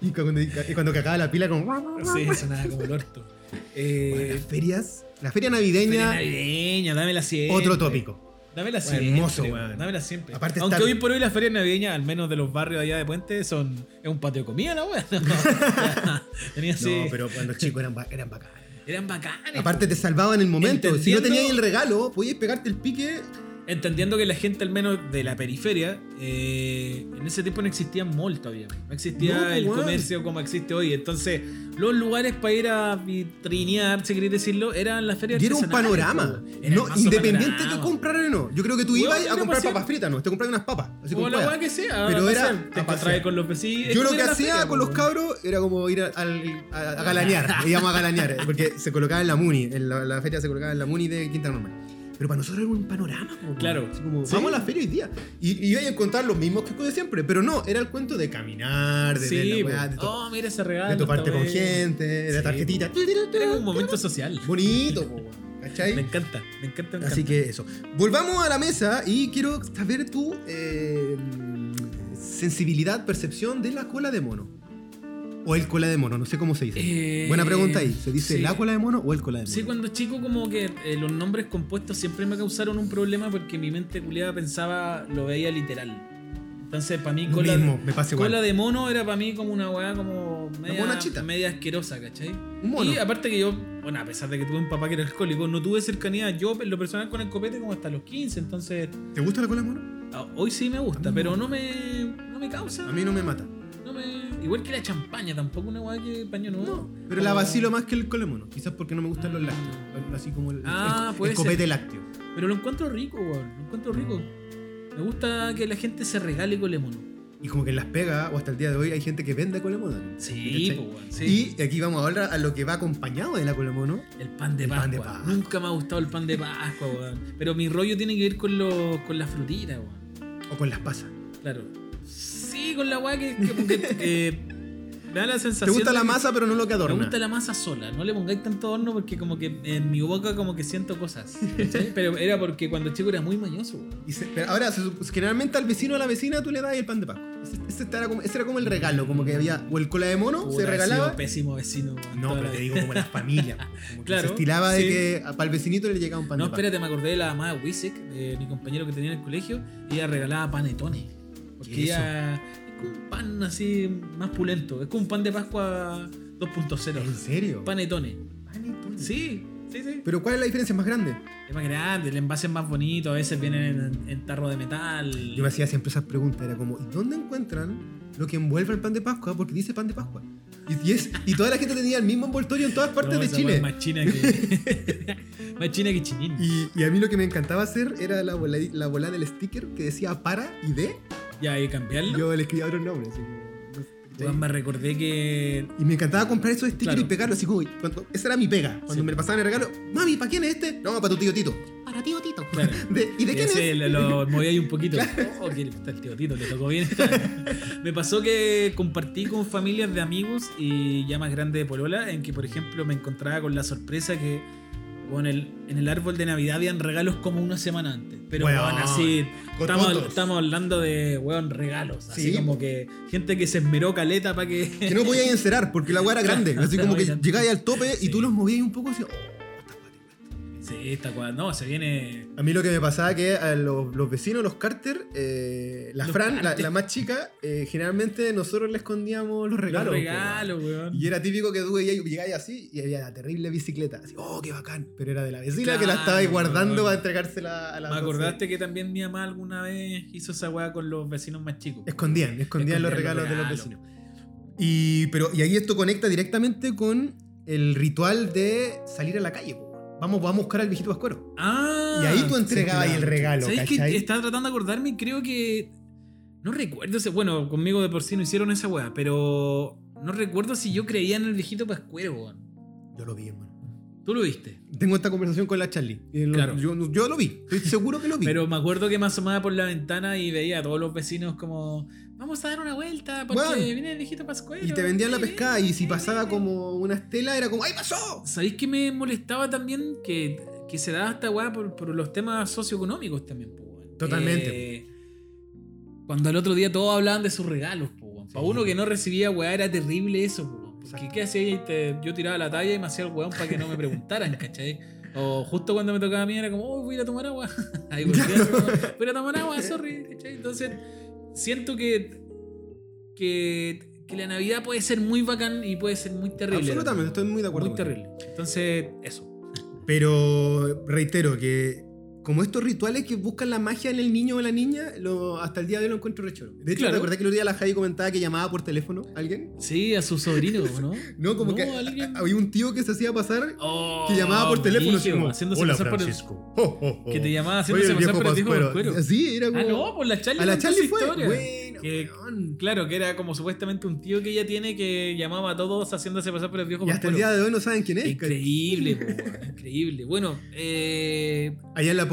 Y cuando, y cuando cagaba la pila, como. Sí, sonaba como el orto. Bueno, Eh, las ferias. La feria feria navideña, navideña, dámela siempre. otro tópico. Dámela Bueno, siempre. hermoso, weón. weón. Dámela siempre. Aparte Aunque hoy por hoy las ferias navideñas, al menos de los barrios allá de Puente, son es un patio de comida la weá. Tenía así. No, pero cuando chicos eran, eran bacanes. Eran bacanes. Aparte te salvaba en el momento. Si no tenías el regalo, podías pegarte el pique. Entendiendo que la gente, al menos de la periferia, eh, en ese tiempo no existía mall todavía. No existía No, pues, el comercio como existe hoy. Entonces, los lugares para ir a vitrinear, si queréis decirlo, eran las ferias Y era un panorama. Era No, independiente panorama. que comprar o no. Yo creo que tú ibas a comprar papas fritas, no. Te comprabas unas papas. Así Como como la que sea. Pero era Te pasear. con los vecinos. Yo lo que hacía feria, con los cabros era como ir a, al- a- a galanear. íbamos a galanear. Porque se colocaba en la Muni. En la, la feria se colocaba en la Muni de Quinta Normal. Pero para nosotros era un panorama. Claro. Así como, Sí. vamos a la feria hoy día. Y, y iba a encontrar los mismos que de siempre. Pero no, era el cuento de caminar, de, Sí, la po. weá, de, oh, mira ese regalo. de toparte con gente, de la tarjetita. Era un momento social. Bonito, po, ¿cachai? Me encanta, me encanta, me encanta. Así que eso. Volvamos a la mesa y quiero saber tú, eh, sensibilidad, percepción de la cola de mono. O el cola de mono, no sé cómo se dice. Eh, Buena pregunta ahí. ¿Se dice sí. la cola de mono o el cola de mono? Sí, cuando chico como que eh, los nombres compuestos siempre me causaron un problema porque mi mente culiada pensaba, lo veía literal. Entonces para mí cola, mismo, me pasa igual. cola de mono era para mí como una weá como media, media asquerosa, ¿cachai? Un mono. Y aparte que yo, bueno, a pesar de que tuve un papá que era alcohólico, no tuve cercanía yo en lo personal con el copete como hasta los 15, entonces ¿Te gusta la cola de mono? ah, hoy sí me gusta, pero no me, no me causa. A mí no me mata. Me- igual que la champaña, tampoco una weá que paño nuevo. No, pero la vacilo más que el cola de mono. Quizás porque no me gustan los lácteos. Así como el, Ah, el- puede el copete ser. lácteo. Pero lo encuentro rico, weón. Lo encuentro rico. Me gusta que la gente se regale con mono. Y como que en las pegas, o hasta el día de hoy, hay gente que vende cola de mono. Sí. Y aquí vamos ahora a lo que va acompañado de la cola de mono. el pan de el Pascua. pan de Pascua. Nunca me ha gustado el pan de Pascua, weón. Pero mi rollo tiene que ver con, los con las frutitas, weón. O con las pasas. Claro. Con la weá que, que, como que, me da la sensación. Te gusta la masa, pero no lo que adorna. Me gusta la masa sola, no le pongáis tanto horno porque como que en mi boca como que siento cosas. Pero era porque cuando chico era muy mañoso. weón. Y se- pero ahora, se generalmente al vecino o a la vecina tú le das el pan de Pascua. Ese, ese era como, ese era como el regalo, como que había. O el cola de mono se regalaba. sido pésimo vecino. No, pero te digo como las familias. Como que Claro, se estilaba de sí. que para el vecinito le llegaba un pan No, de Pascua. espérate, me acordé de la Wisek, de mi compañero que tenía en el colegio. Ella regalaba panetones. Porque ¿Qué es como un pan así más pulento. Es como un pan de Pascua 2.0. ¿En serio? Panetones. Panetone. Sí, sí, sí. Pero ¿cuál es la diferencia más grande? Es más grande, el envase es más bonito, a veces vienen en, en tarro de metal. Yo me hacía siempre esas preguntas, era como, ¿y dónde encuentran lo que envuelve el pan de Pascua? Porque dice pan de Pascua. Y, y es, y toda la gente tenía el mismo envoltorio en todas partes No, de Chile. Más china que. más china que chinín. Y, y a mí lo que me encantaba hacer era la bola, la bola del sticker que decía para y de. Ya, que cambiarlo. Yo le escribía otros nombres. así como, me recordé que. Y me encantaba comprar esos stickers Claro. y pegarlos así como. cuando- esa era mi pega. Cuando Sí. me pasaban el regalo, mami, ¿para quién es este? No, para tu tío Tito. Para tío Tito. Claro. De- ¿Y de quién Ese es? Lo, lo moví ahí un poquito. Oh, que está el tío Tito, le tocó bien. me pasó que compartí con familias de amigos y ya más grande de Polola, en que, por ejemplo, me encontraba con la sorpresa que bueno, en, el, en el árbol de Navidad habían regalos como una semana antes. Pero, Weón, weón, así. Estamos, estamos hablando de, weón, regalos. Así Sí, como que gente que se esmeró caleta para que. Que no podías encerar porque la agua era grande. Así como que llegáis al tope y tú los movías un poco así. Está cual. No, se viene. A mí lo que me pasaba que a los, los vecinos, los Carter, eh, la Los Fran, la, Carter. la más chica, eh, generalmente nosotros le escondíamos los regalos. Los po, regalos, weón. Y era típico que tú llegáis así y había la terrible bicicleta. Así, oh, qué bacán. Pero era de la vecina que la estaba guardando weón. para entregársela a la Me acordaste que también mi mamá alguna vez hizo esa weá con los vecinos más chicos. Escondían, escondían los regalos los de los vecinos. Y, pero, y ahí esto conecta directamente con el ritual de salir a la calle. po. Vamos, vamos a buscar al viejito Pascuero. Ah, Y ahí tú sí, entregabas claro. el regalo, ¿Sabes qué? ¿cachai? Estaba tratando de acordarme y creo que. No recuerdo. ese- Bueno, conmigo de por sí no hicieron esa weá, pero. No recuerdo si yo creía en el viejito pascuero, weón. Yo lo vi, hermano. Tú lo viste. Tengo esta conversación con la Charlie. Lo- Claro. yo, yo lo vi. Estoy seguro que lo vi. Pero me acuerdo que me asomaba por la ventana y veía a todos los vecinos como. Vamos a dar una vuelta porque Weón. viene el viejito pascuero. y te vendían la pescada y si pasaba como una estela era como ¡ay, pasó! ¿Sabéis que me molestaba también que, que se daba esta weá por, por los temas socioeconómicos también, po, weón? Totalmente. Eh, cuando el otro día todos hablaban de sus regalos, po, weón. Para uno que no recibía weá era terrible eso, po, weón. Porque Exacto. ¿qué hacía? Y te- yo tiraba la talla y me hacía el weón para que no me preguntaran, ¿cachai? O justo cuando me tocaba a mí era como, oh, voy a ir a tomar agua. Ahí volvía, voy a tomar agua, sorry, ¿cachai? Entonces, siento que, que, que la Navidad puede ser muy bacán y puede ser muy terrible. Absolutamente, estoy muy de acuerdo. Muy terrible. Entonces, eso. Pero reitero que como estos rituales que buscan la magia en el niño o la niña, lo, hasta el día de hoy lo encuentro rechoro. De hecho, Claro. ¿te acordás que el otro día la Javi comentaba que llamaba por teléfono a alguien? Sí, a su sobrino, ¿no? No, como No, que alguien- había un tío que se hacía pasar Oh, que llamaba por teléfono así brígido, como, haciéndose Hola pasar por el-. Oh, oh, oh. que te llamaba haciéndose pasar por el viejo Pascuero. Pascuero. Sí, era como... Ah, no, por la Charlie. a la Charlie fue. Bueno, Que-. Claro, que era como supuestamente un tío que ella tiene que llamaba a todos haciéndose pasar por el viejo Y hasta el día de hoy no saben quién es. Increíble, increíble. Bueno, eh, Allá en la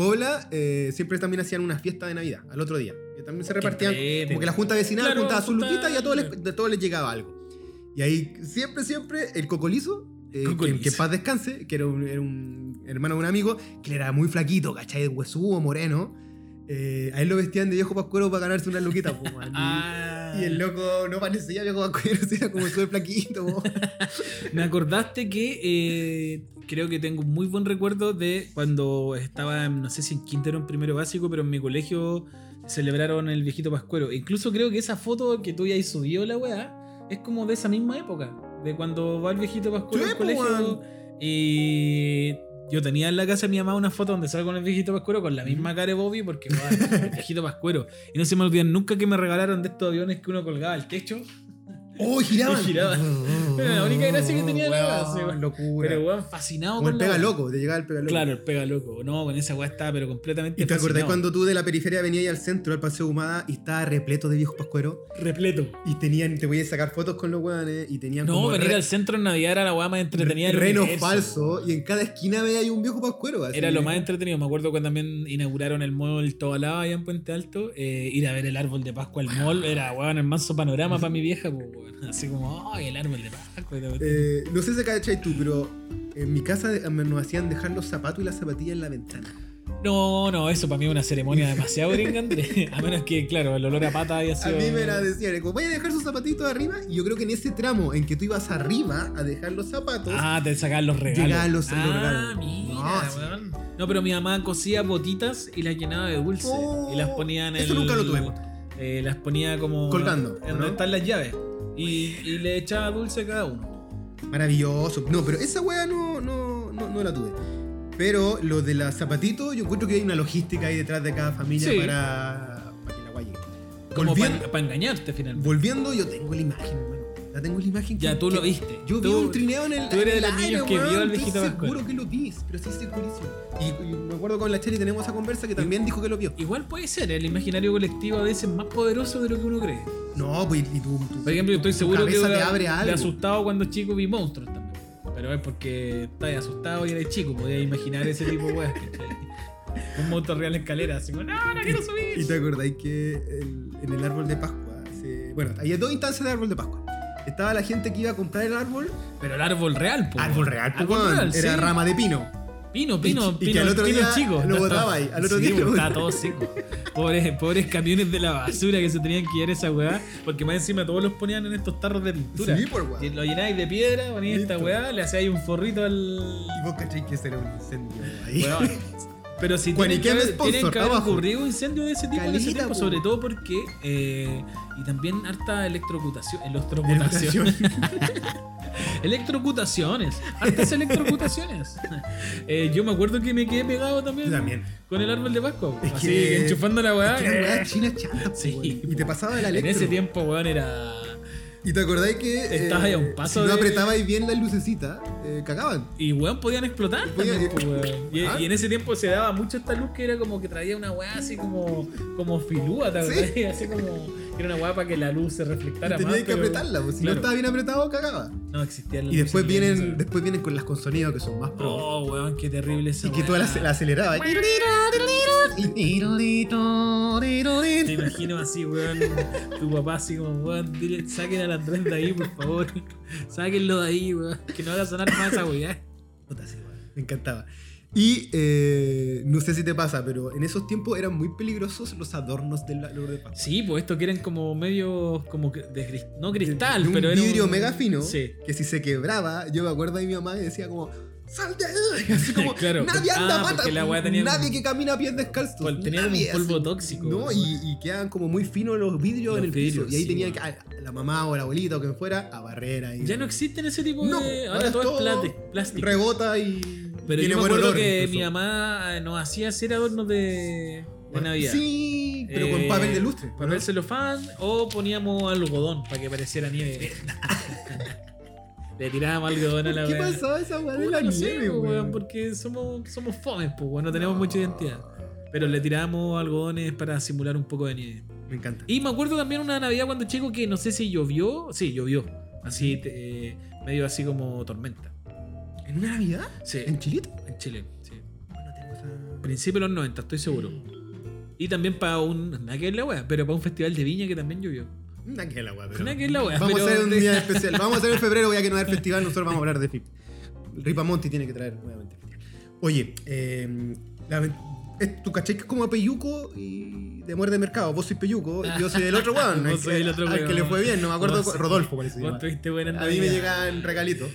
Eh, siempre también hacían una fiesta de Navidad, al otro día. Que también se repartían, entrete, como que la junta vecinal Claro, juntaba su junta- luquita y a todos les, de todos les llegaba algo. Y ahí siempre, siempre el cocolizo, eh, que, Cocolizo. que en paz descanse, que era un, era un hermano de un amigo, que era muy flaquito, ¿cachai? Huesudo, moreno. eh, a él lo vestían de viejo pascuero para ganarse una luquita, po, Ah. Y el loco no parecía viejo pascuero, era como súper flaquito. Me acordaste que eh, creo que tengo un muy buen recuerdo de cuando estaba, no sé si en quinto o en primero básico, pero en mi colegio celebraron el viejito pascuero. Incluso creo que esa foto que tú ya subido la weá es como de esa misma época, de cuando va el viejito pascuero al po, colegio. Y yo tenía en la casa de mi mamá una foto donde salgo con el viejito pascuero con la misma cara de Bobby, porque weón, el viejito pascuero. Y no se me olvidan nunca que me regalaron de estos aviones que uno colgaba al techo. ¡Oh, giraban! Giraban. Era la única gracia que tenía Weón, locura. Pero weón, fascinado Como el con la pega loco, te llegaba el pega loco. Claro, el pega loco. No, con esa weá estaba, pero completamente ¿Y te acordás cuando tú de la periferia venías al centro, al Paseo Humada, y estaba repleto de viejos pascueros? Repleto. Y tenían, te podías sacar fotos con los weones, y tenían No, como venir re- al centro en Navidad era la weá más entretenida del renos universo. falsos, y en cada esquina veía ahí un viejo pascuero. así. Era lo más entretenido. Me acuerdo cuando también inauguraron el mall Tobalaba allá en Puente Alto. eh, ir a ver el árbol de Pascua al mall era, weón, el manso panorama para mi vieja. pues, weón. Así como, ay, el árbol de Pascua. Eh, no sé si cachai tú, pero en mi casa nos hacían dejar los zapatos y las zapatillas en la ventana. No, no, eso para mí es una ceremonia demasiado gringa, Andrés. A menos que, claro, el olor a pata haya A sido. mí me la decían, como, vaya a dejar sus zapatitos arriba. Y yo creo que en ese tramo en que tú ibas arriba a dejar los zapatos, Ah, te sacaban los regalos. Llegaban los- los ah, regalos. mira, No, sí. weón. No, pero mi mamá cosía botitas y las llenaba de dulce. Oh, y las ponía en el. eso nunca lo tuve. eh, las ponía como. Colgando, En ¿no? donde están las llaves. Y, y le echaba dulce a cada uno. maravilloso. No, pero esa wea no, no, no, no la tuve. Pero lo de los zapatitos, yo encuentro que hay una logística ahí detrás de cada familia Sí. para, para que la guay llegue. Como para engañarte finalmente. volviendo, yo tengo la imagen, La tengo la imagen. Ya que- tú lo que- viste. Yo vi Tú- un trineo en el. tú eres el de los niños que vio al viejito Estoy seguro que lo vi, pero sí segurísimo. Y, y me acuerdo con la Cheli tenemos esa conversa que también dijo que lo vio. Igual puede ser, el imaginario colectivo a veces es más poderoso de lo que uno cree. No, pues y tú. tú- Por ejemplo, yo estoy seguro que te abre algo. asustado cuando chico vi monstruos también. Pero es porque estás asustado y eres chico, podías imaginar ese tipo de weas. Un monstruo arriba en escalera, así como, no, no quiero subir. ¿Y te acordáis que el- en el árbol de Pascua? se- bueno, había dos instancias de árbol de Pascua. Estaba la gente que iba a comprar el árbol. Pero el árbol real, po. árbol real, pues, Árbol real, Era sí. rama de pino. Pino, pino, Y- y pino, que al otro pino día chico. lo botaba ahí, al otro sí, día estaba todo seco. Pobres, pobres camiones de la basura que se tenían que llevar esa weá. Porque más encima todos los ponían en estos tarros de pintura. Sí, por. Y Lo llenáis de piedra, poníais esta weá, le hacíais un forrito al. Y vos cacháis que ese era un incendio ahí. Pero si Bueno, tienen ¿y que, haber, tienen que haber ocurrido incendios de ese tipo en ese tiempo, po. sobre todo porque. eh, y también harta electrocutación. Electrocutación. Electrocutaciones. Hartas electrocutaciones. Eh, yo me acuerdo que me quedé pegado también, también. con el árbol de Pascua. Es Así que- enchufando la weá. Es que eran eh, weas chinas chatas, po, Sí. Y te pasaba de la en electro. ese tiempo, weón, era. Y te acordáis que. eh, ahí a un paso Si no de- apretabais bien las lucecitas, eh, cagaban. Y weón, podían explotar. Podían- también, weón. Y, Ah. y en ese tiempo se daba mucho esta luz que era como que traía una weá así como, como filúa, ¿te Sí. acordás? Así como. que Era una weá para que la luz se reflectara Tenías más. que pero- apretarla, pues, si claro, no estaba bien apretado, cagaba. No existía la Y después luz vienen, después vienen con las con sonido que son más pro. Oh, weón, qué terrible esa y que tú la, la acelerabas. Te imagino así, weón. Tu papá así como, weón, dile, saquen al Andrés de ahí, por favor. Sáquenlo de ahí, weón. Que no haga sonar más esa weá. Puta, sí, weón. Me encantaba. Y eh, no sé si te pasa, pero en esos tiempos eran muy peligrosos los adornos del árbol de Pascua. Sí, pues estos que eran como medio. como de no cristal, De un pero era. vidrio un- mega fino Sí. que si se quebraba, yo me acuerdo de mi mamá que decía como ¡Sal de ahí! Así como Claro, nadie anda ah, mata, nadie como- que camina a pies descalzos. Pues tenía como nadie, un polvo así. tóxico. No, y, y quedaban como muy finos los vidrios Los en el vidrios, piso. Y ahí sí, tenía que a- la mamá o la abuelita o quien fuera a barrer ahí. Ya no existen ese tipo No, de. ahora Ahora todo es todo plástico. Rebota y Pero tiene yo me acuerdo olor que incluso. mi mamá eh, nos hacía hacer adornos de, de Navidad. Sí, pero con Eh, papel de lustre. Papel celofán o poníamos algodón para que pareciera nieve. Le tirábamos algodón a la ¿Qué pasaba esa weá de la no nieve, po, weón? porque somos, somos fomes, pues, weón, no tenemos mucha identidad. Pero le tiramos algodones para simular un poco de nieve. Me encanta. Y me acuerdo también una Navidad cuando chico que no sé si llovió. Sí, llovió. Así, eh, medio así como tormenta. ¿En una Navidad? Sí. ¿En Chilito? En Chile, sí. Bueno, tengo. Principio de los 90, estoy seguro. Y también para un. Nada que es la wea, pero para un festival de viña que también llovió. Nada que la weá, pero... Nada que es la wea. Vamos pero a hacer un día especial. Vamos a hacer en febrero, ya que no hay festival, nosotros vamos a hablar de FIP. Ripamonti tiene que traer nuevamente festival. Oye, eh, la- es- tú caché que es como a Peyuco y de muerte de mercado. Vos sois Peyuco y yo soy el otro weón. Vos soy el otro al weón. que le fue bien, no me acuerdo. Vos- Rodolfo parece. Vos tuviste buena A mí me llegan regalitos.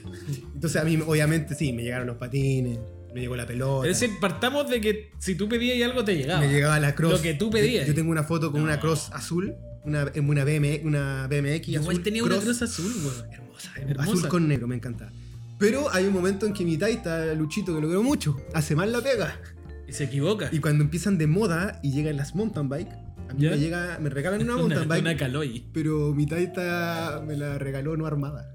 Entonces a mí, obviamente, sí, me llegaron los patines, me llegó la pelota. Es decir, partamos de que si tú pedías algo te llegaba. me llegaba la cross. Lo que tú pedías. Yo tengo una foto con No. una cross azul, una, una, BM, una BMX Igual azul. tenía una cruz azul, weón. Hermosa, Hermosa. azul con negro, me encanta. Pero hay un momento en que mi taita, Luchito, que lo quiero mucho, hace mal la pega. Y se equivoca. Y cuando empiezan de moda y llegan las mountain bike, a mí ¿Ya? me, llega, me regalan una una, mountain bike, una Caloi. pero mi taita me la regaló no armada.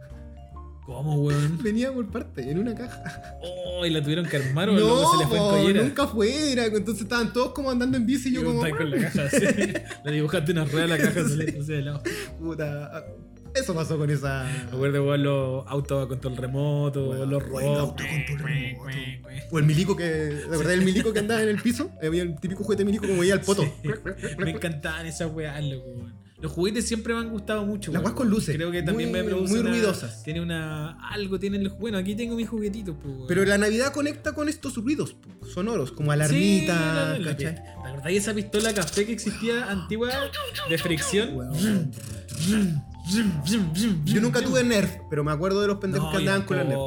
¿Cómo, weón? Venía por parte, en una caja. Oh, y la tuvieron que armar o loco se le fue en collera. nunca fuera. Entonces estaban todos como andando en bici y yo como... con la caja. Le dibujaste una rueda a la caja saliendo así de lado. Puta. Eso pasó con esa... Acuerdo igual los autos a control remoto, Bueno, los robots. auto a control remoto. O el milico que. ¿De verdad el milico que andaba en el piso? Había el típico juguete milico como veía el poto. Sí. Me encantaban esas weas, loco, weón. Los juguetes siempre me han gustado mucho. Las weas con luces. Creo que también Muy- me produce. muy una- ruidosas. Tiene una. Algo tienen los. Bueno, aquí tengo mis juguetitos, pues. Pero la Navidad conecta con estos ruidos po, sonoros, como Sí, alarmita, la- la- ¿cachai? ¿Te acordás de esa pistola café que existía antigua de fricción? Yo nunca tuve Nerf, pero me acuerdo de los pendejos No, que andaban con la Nerf.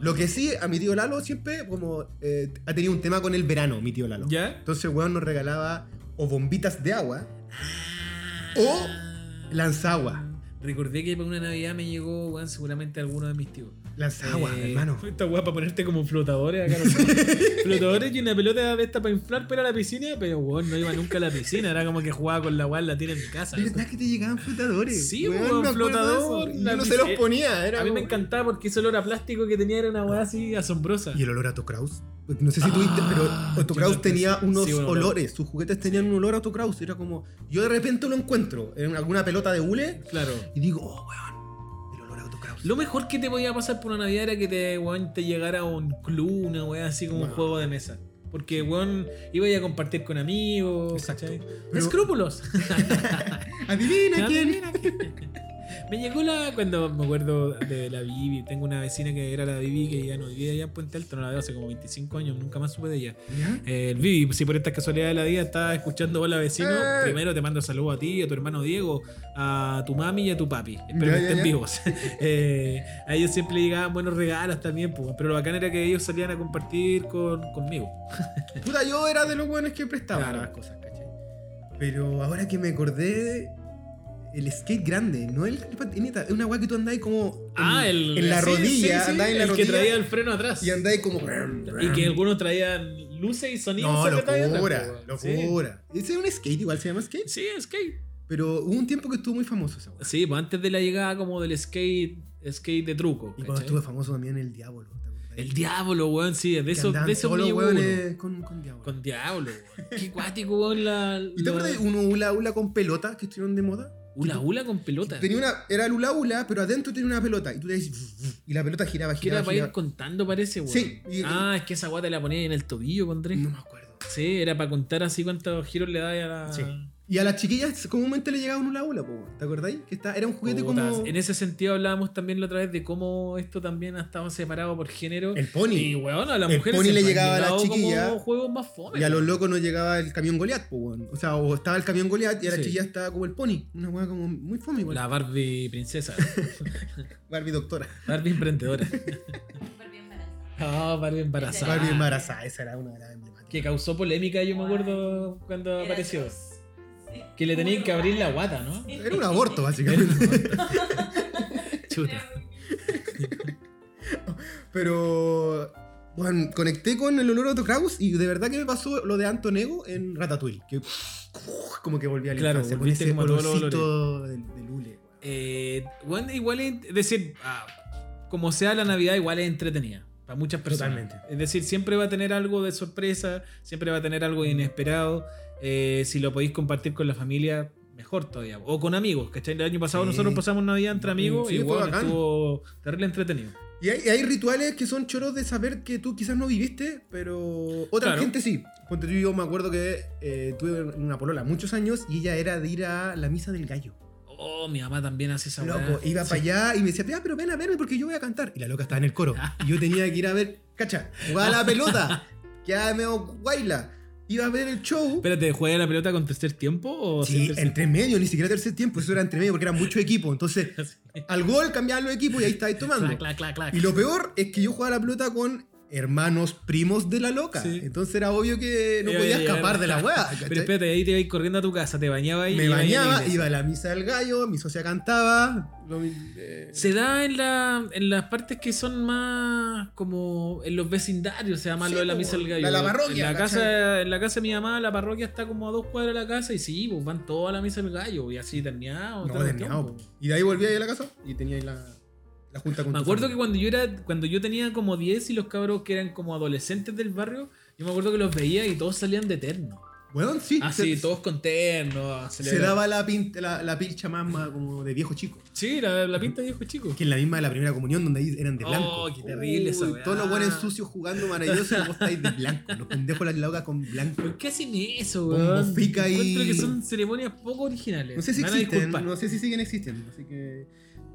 Lo que sí, a mi tío Lalo siempre como eh, ha tenido un tema con el verano, mi tío Lalo. ¿Ya? Entonces, weón, nos regalaba o bombitas de agua o lanzagua. Recordé que para una Navidad me llegó, seguramente alguno de mis tíos. Lanzagua, Eh, hermano. Esta weá para ponerte como flotadores acá. no flotadores y una pelota de esta para inflar para la piscina, pero weón, no iba nunca a la piscina. Era como que jugaba con la weá, la tiene en mi casa. ¿De verdad que te llegaban flotadores? Sí, Weón, de flotador, Yo no se los ponía. Era A mí me encantaba porque ese olor a plástico que tenía era una weá así asombrosa. Y el olor a Autokraus. No sé si tuviste, pero Ah, Autokraus tenía unos Sí, olores. Sus juguetes tenían un olor a Autokraus. Era como. Yo de repente lo encuentro en alguna pelota de hule Claro. y digo, oh, weón, Lo mejor que te podía pasar por una Navidad era que te, weón, te llegara un club, una weá así como un juego de mesa. Porque, weón, iba a compartir con amigos. Exacto. Escrúpulos. Adivina quién. Adivina quién. Me llegó la. Cuando me acuerdo de la Bibi, tengo una vecina que era la Bibi que ya no vivía allá en Puente Alto, no la veo hace como 25 años, nunca más supe de ella. ¿Ya? Eh, el Vivi, si por estas casualidades de la vida estás escuchando Hola Vecino, Eh. primero te mando saludos a ti, a tu hermano Diego, a tu mami y a tu papi. Espero Ya, que estén ya. vivos. Eh, a ellos siempre le llegaban buenos regalos también, pues, pero lo bacán era que ellos salían a compartir con, conmigo. Puta, yo era de los buenos que prestaban Claro. las cosas, ¿cachai? Pero ahora que me acordé. El skate grande, no el el patineta, es una weá que tú andáis como en, Ah, el. en la sí, rodilla, sí, sí, andáis en la el rodilla que traía el freno atrás. y andáis como. Y que algunos traían luces y sonidos. No, locura, pues, locura. Ese es un skate, igual se llama skate. Sí, skate. Pero hubo un tiempo que estuvo muy famoso esa weá. Sí, pues antes de la llegada como del skate, skate de truco. Y cuando estuvo famoso también el Diablo. El diablo, weón, sí, de Que eso, andaban de eso todos me los llegó hueones uno. con, con Diablo. Con diablo, weón. Qué cuático, weón, la. ¿Y te acuerdas de uno hula hula con pelota que estuvieron de moda? Ula ula con pelota. Tenía una, era el hula hula, pero adentro tenía una pelota. Y tú le dices, y la pelota giraba, Que era giraba, para ir giraba. contando, parece, weón. Sí, y- ah, es que esa guata la ponía en el tobillo, pondré. No me acuerdo. Sí, era para contar así cuántos giros le daba a la. Sí. Y a las chiquillas comúnmente le llegaba un hula hula, po, ¿te acordáis? Que está, era un juguete Putas. como. En ese sentido hablábamos también la otra vez de cómo esto también ha estado separado por género. El pony. Y weón, a las El mujeres pony se le llegaba a la llegado chiquilla, como juegos más fome. Y a los locos no llegaba el camión Goliath, po, weón. O sea, o estaba el camión Goliath y a la Sí. chiquilla estaba como el pony. Una weá como muy fome, igual. La Barbie princesa. Barbie doctora. Barbie emprendedora. Barbie embarazada. Ah, Barbie embarazada. Barbie embarazada, esa era una de las emblemáticas. Que causó polémica, yo me acuerdo cuando apareció. Que le tenían que abrir la guata, ¿no? Era un aborto, básicamente. Chuta. Pero. Bueno, conecté con el olor a Autokraus y de verdad que me pasó lo de Antonego en Ratatouille. Que como que volví a la Claro, infancia con ese como olorcito del, del hule. weón. Eh, bueno, igual es es decir, ah, como sea la Navidad, igual es entretenida. Para muchas personas. Totalmente. Es decir, siempre va a tener algo de sorpresa, siempre va a tener algo inesperado. Eh, si lo podéis compartir con la familia, mejor todavía. O con amigos, ¿cachai? El año pasado Sí. nosotros pasamos Navidad entre amigos Sí, y bueno, estuvo terrible entretenido. Y hay, hay rituales que son choros de saber que tú quizás no viviste, pero otra Claro. gente sí. Ponte tú, yo me acuerdo que eh, tuve una polola muchos años y ella era de ir a la misa del gallo. Oh, mi mamá también hace esa Loco, weá. iba Sí. para allá y me decía, "Ya, pero ven a verme porque yo voy a cantar. Y la loca estaba en el coro. Y yo tenía que ir a ver, cacha, jugaba la pelota, que medio guayla. Iba a ver el show. Espérate, ¿juega la pelota con tercer tiempo o Sí, tercer- entre medio, ni siquiera tercer tiempo, eso era entre medio porque eran muchos equipos. Entonces, al gol cambiaban los equipos y ahí estáis tomando. Clac, clac, clac. Y lo peor es que yo jugaba la pelota con hermanos primos de la loca. Sí. Entonces era obvio que no a podía escapar de la weá. Pero espérate, ahí te ibas corriendo a tu casa, te bañabas y Me a bañaba, iba a la misa del gallo, mi socia cantaba. lo eh, Se da en, la, en las partes que son más como en los vecindarios, se llama Sí, lo de la misa del gallo. la- la parroquia, En la, ¿cachai? casa, en la casa de mi mamá, la parroquia está como a dos cuadras de la casa y sí, pues van todos a la misa del gallo y así terminado. no, terminado. Y de ahí volví ahí a la casa y tenía ahí la, la junta con Me acuerdo que cuando yo era cuando yo tenía como 10 y los cabros que eran como adolescentes del barrio, yo me acuerdo que los veía y todos salían de terno. Weón, sí. Así, se, todos con terno. se daba la, pinta, la, la pilcha más, más como de viejo chico. Sí, la, la pinta de viejo chico. Que en la misma de la primera comunión donde ahí eran de Oh, blanco. qué terrible weá. Todos los buenos sucios jugando maravilloso y vos estáis de blanco. Los pendejos las locas con blanco. ¿Por qué hacen eso, weón? bofica y- Encuentro que son ceremonias poco originales. No sé si existen, no sé si siguen existiendo. Así que.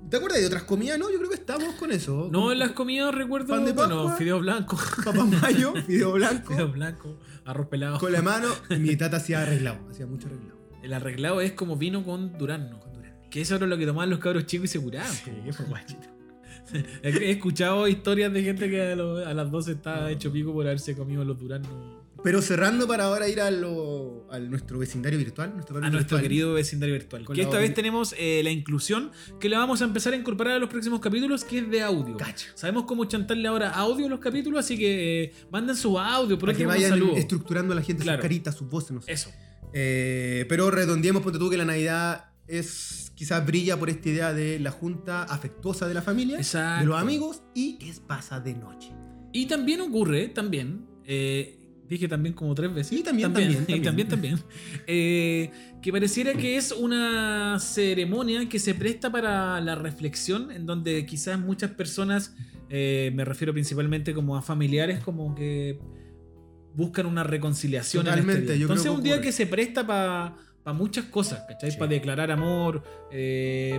¿Te acuerdas de otras comidas? No, yo creo que estamos con eso. No, en las comidas recuerdo, Pan de bueno, Pascua. fideo blanco. Papá mayo, video blanco, fideo blanco, arroz pelado. con la mano. Mi tata hacía arreglado, hacía mucho arreglado. El arreglado es como vino con durazno. Que eso era lo que tomaban los cabros chicos y se curaban. Sí, fue guachito. He escuchado historias de gente que a las 12 estaba hecho pico por haberse comido los duraznos. Pero cerrando para ahora ir a, lo, a nuestro vecindario virtual. Nuestro A nuestro querido vecindario virtual. Con Que esta audio- vez tenemos eh, la inclusión que la vamos a empezar a incorporar a los próximos capítulos, que es de audio. Cacha. Sabemos cómo chantarle ahora audio a los capítulos, así que eh, manden su audio, por Para que vayan saludo. estructurando a la gente Claro. sus caritas, sus voces, no sé. Eso. Eh, pero redondeemos, ponte tú que la Navidad es quizás brilla por esta idea de la junta afectuosa de la familia, Exacto. de los amigos y que pasa de noche. Y también ocurre, también, eh, dije también como tres veces. Sí, también, también, Y también, también. eh, que pareciera que es una ceremonia que se presta para la reflexión, en donde quizás muchas personas, eh, me refiero principalmente como a familiares, como que buscan una reconciliación. en este Totalmente, día. yo creo Entonces es un día que se presta para muchas cosas, ¿cachai? Sí. Para declarar amor,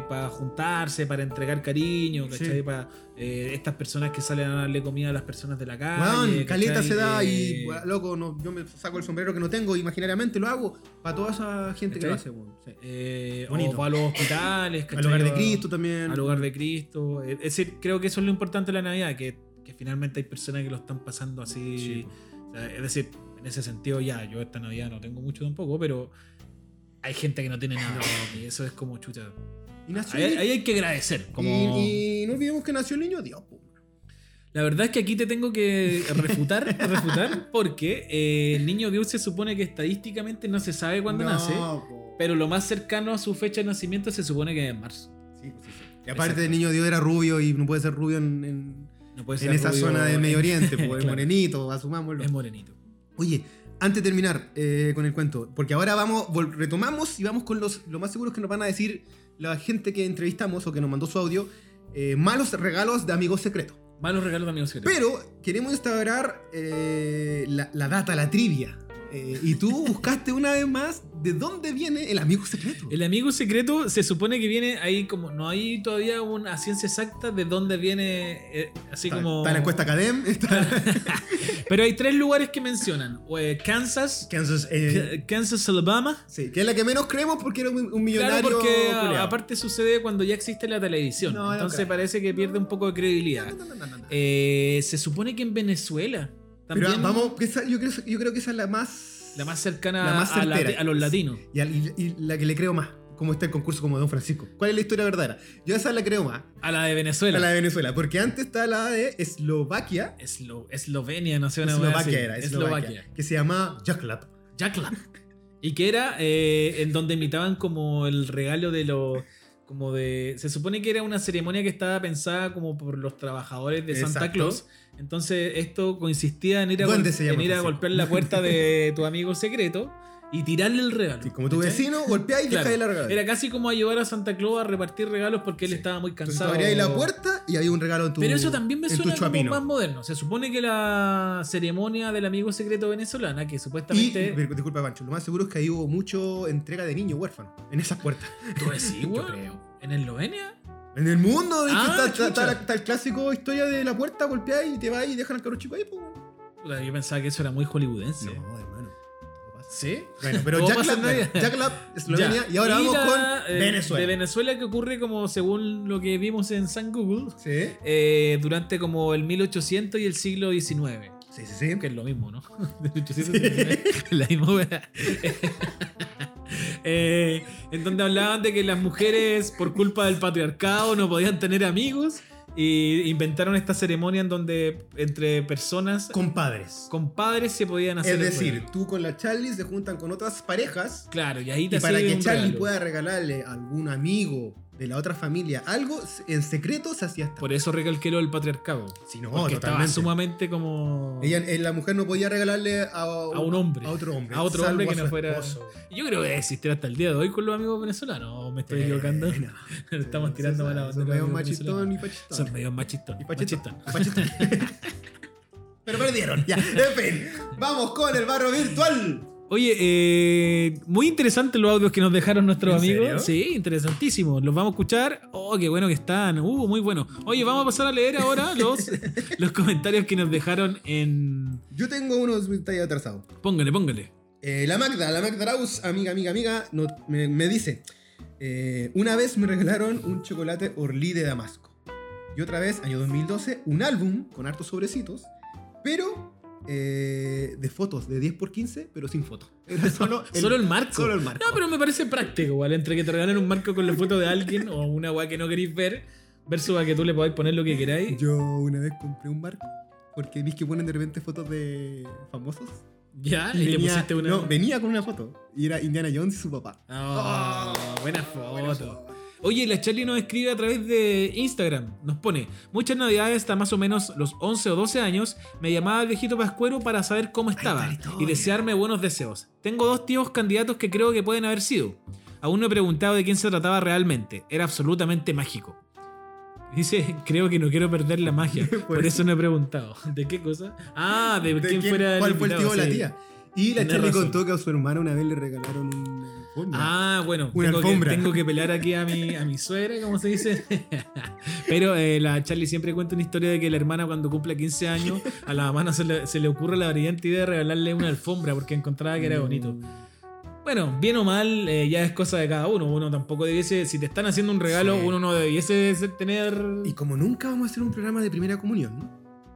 para juntarse, para entregar cariño, ¿cachai? Sí. Para estas personas que salen a darle comida a las personas de la calle. ¿cachai? caleta se da y, Eh, bueno, loco, no, yo me saco el sombrero que no tengo, imaginariamente lo hago para toda esa gente que lo ¿Cachai? hace, weón. Sí. eh, Bonito. o para los hospitales, Al ¿cachai? hogar de Cristo también. Al hogar de Cristo. Es decir, creo que eso es lo importante de la Navidad, que, que finalmente hay personas que lo están pasando así. Sí. O sea, es decir, en ese sentido ya, yo esta Navidad no tengo mucho tampoco, pero hay gente que no tiene nada. Y eso es como chucha. Y nació Ahí, hay que agradecer. Como... Y, y no olvidemos que nació el niño Dios, po. La verdad es que aquí te tengo que refutar, refutar porque eh, el niño Dios se supone que estadísticamente no se sabe cuándo No, nace, po. pero lo más cercano a su fecha de nacimiento se supone que es en marzo. Sí, pues sí, sí. Y aparte el niño Dios era rubio y no puede ser rubio en, en- No puede en ser esa rubio, zona de Medio Oriente, pues Claro. es morenito, asumámoslo. Es morenito. Oye, antes de terminar eh, con el cuento, porque ahora vamos, retomamos y vamos con los, lo más seguro es que nos van a decir la gente que entrevistamos o que nos mandó su audio, eh, malos regalos de amigos secretos. Malos regalos de amigos secretos. Pero queremos instaurar eh, la, la data, la trivia. Eh, y tú buscaste una vez más de dónde viene el amigo secreto. El amigo secreto se supone que viene ahí como. No hay todavía una ciencia exacta de dónde viene. así está, como. está en la encuesta Academ, está Pero hay tres lugares que mencionan: eh, Kansas, Kansas, eh, Kansas, Alabama. sí, que es la que menos creemos porque era un, un Claro, millonario. porque culiao. aparte sucede cuando ya existe la televisión. No, entonces parece que pierde un poco de credibilidad. No. Eh, se supone que en Venezuela. Pero También vamos, que esa- yo, creo, yo creo que esa es la más. la más cercana la más a, la- certera. a los latinos. Y, al- y- y la que le creo más. Como está el concurso como Don Francisco. ¿Cuál es la historia verdadera? Yo esa la creo más. A la de Venezuela. A la de Venezuela. Porque antes está la de Eslovaquia. Eslo- Eslovenia, no sé una. Eslovaquia era, Eslovaquia. Que se llama Jaklap. Jackla. Y que era eh, en donde imitaban como el regalo de los. Como de. Se supone que era una ceremonia que estaba pensada como por los trabajadores de Santa. Claus. Entonces, esto consistía en ir a, en ir a golpear la puerta de tu amigo secreto y tirarle el regalo. Sí, como tu ¿cachai? vecino, golpea y Claro. la regalo. Era casi como ayudar a Santa Claus a repartir regalos porque él Sí. estaba muy Entonces cansado. ahí la puerta y había un regalo en tu Pero eso también me suena como más moderno. Se supone que la ceremonia del amigo secreto venezolana, que Y, supuestamente. disculpa, Pancho, lo más seguro es que ahí hubo mucho entrega de niños huérfanos en esas puertas. ¿Tú decís, Yo creo. ¿En Eslovenia? En el mundo, de Ah, está, está- está el clásico historia de la puerta, golpea y te va y dejan al cabro chico ahí, pues. Yo pensaba que eso era muy hollywoodense. No. ¿Sí? Bueno, pero Jack Lab, Navidad. Jack Lab, Eslovenia. Ya. Y ahora vamos la, con eh, Venezuela. De Venezuela que ocurre como según lo que vimos en San Google. Sí, eh, durante como el 1800 y el siglo XIX. sí, sí. sí. Que es lo mismo, ¿no? De 1800 y 19, la misma. Eh, en donde hablaban de que las mujeres, por culpa del patriarcado, no podían tener amigos. Y inventaron esta ceremonia en donde entre personas, Compadres. compadres, se podían hacer. Es decir, tú con la Charlie se juntan con otras parejas claro, y ahí te y para que Charlie regalo. pueda regalarle a algún amigo de la otra familia algo, en secreto se hacía esta. Por eso recalqué lo del patriarcado. Sí, no, porque estaba totalmente. sumamente como. Ella, eh, la mujer no podía regalarle a, A un hombre. A otro hombre. A otro hombre que no fuera-. Yo creo que existirá hasta el día de hoy con los amigos venezolanos. ¿o ¿Me estoy Eh, equivocando? no. Estamos tirando mala onda. Son los medio amigos machistón y pachistón. Son medio machistón. Y pachistón. machistón. Pachistón. Pero perdieron. Ya, en fin. Vamos con el barro virtual. Oye, eh, muy interesantes los audios que nos dejaron nuestros ¿En amigos. serio? Sí, interesantísimos. Los vamos a escuchar. Oh, qué bueno que están. Uh, muy bueno. Oye, vamos a pasar a leer ahora los, los comentarios que nos dejaron en. Yo tengo unos detalles atrasados. Póngale, póngale. Eh, la Magda, la Magda Raus, amiga, amiga, amiga, no- me, me dice: eh, Una vez me regalaron un chocolate Orly de Damasco. Y otra vez, año 2012, un álbum con hartos sobrecitos, pero eh, de fotos de 10x15, pero sin foto. Era solo el, Solo el marco. Solo el marco. No, pero me parece práctico, igual. Entre que te regalen un marco con la foto de alguien o una weá que no queréis ver, versus a que tú le podáis poner lo que queráis. Yo una vez compré un marco porque vi que ponen de repente fotos de famosos. Ya, y, venía, pusiste una. no, venía con una foto. Y era Indiana Jones y su papá. Oh, buena Buena foto. foto. Oye, la Charlie nos escribe a través de Instagram. Nos pone, muchas navidades hasta más o menos los 11 o 12 años, me llamaba el viejito Pascuero para saber cómo estaba y desearme buenos deseos. Tengo dos tíos candidatos que creo que pueden haber sido. Aún no he preguntado de quién se trataba realmente. Era absolutamente mágico. Dice, creo que no quiero perder la magia. Por eso no he preguntado. ¿De qué cosa? Ah, de, ¿De quién, quién- fuera el ¿Cuál fue el tío o la tía? Y la Charlie razón. contó que a su hermana una vez le regalaron una alfombra. Ah, bueno, Una tengo que, alfombra. tengo que pelar aquí a mi, a mi suegra, como se dice. Pero eh, la Charlie siempre cuenta una historia de que la hermana cuando cumple 15 años, a la mamá se le, se le ocurre la brillante idea de regalarle una alfombra porque encontraba que era bonito. Bueno, bien o mal, eh, ya es cosa de cada uno. Uno tampoco debiese, si te están haciendo un regalo, Sí. uno no debiese tener... Y como nunca vamos a hacer un programa de primera comunión,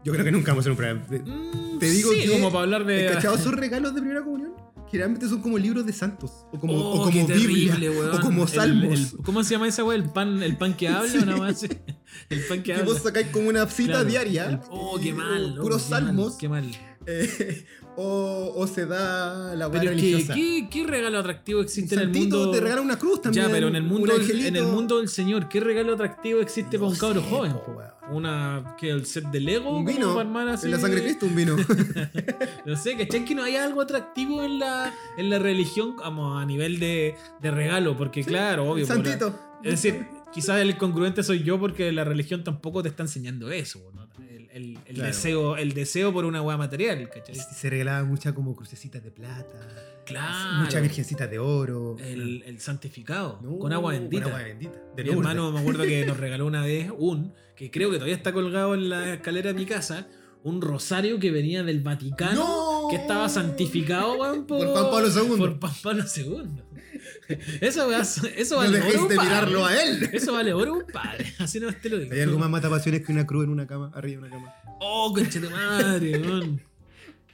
yo creo que nunca vamos a hacer un programa. de- Mm, Te digo sí, que- como para hablar de... ¿Cachado esos regalos de primera comunión? Generalmente son como libros de santos. O como, Oh, o como Biblia. terrible, o como El- salmos. el- ¿Cómo se llama esa weá? ¿El pan, ¿El pan que habla o nada más? El pan que que habla. vos sacáis como una cita Claro. diaria. El- oh, qué mal. oh, puros qué mal, salmos. Qué mal. Eh, o, o se da la buena religiosa. ¿qué, qué regalo atractivo existe en el Santito mundo? te regala una cruz también. ya, pero en el un mundo, en el mundo del Señor, ¿qué regalo atractivo existe No para un cabro joven? po. Una, que el set de Lego, Un vino. así? En la sangre de Cristo, un vino. No sé, ¿cachai? Que no hay algo atractivo en la, en la religión como a nivel de, de regalo, porque claro, obvio. por la- Santito. es decir, quizás el incongruente soy yo porque la religión tampoco te está enseñando eso, ¿no? El, el- el Claro. deseo, el deseo por una hueá material, ¿cachai? Se regalaba mucha como crucecitas de plata. Claro. Muchas virgencitas de oro. El, el santificado, No, con agua bendita. Con agua bendita. De Mi Lourdes. hermano me acuerdo que nos regaló una vez un, que creo que todavía está colgado en la escalera de mi casa, un rosario que venía del Vaticano, ¡No! Que estaba santificado, weón, por, Por Juan Pablo II. Por Juan Pablo II. Eso, weón, eso No vale dejéis oro, de mirarlo a él. Eso vale oro, padre. Así no te lo digo. Hay algo más matapasiones que una cruz en una cama, arriba de una cama. Oh, concha de madre, weón.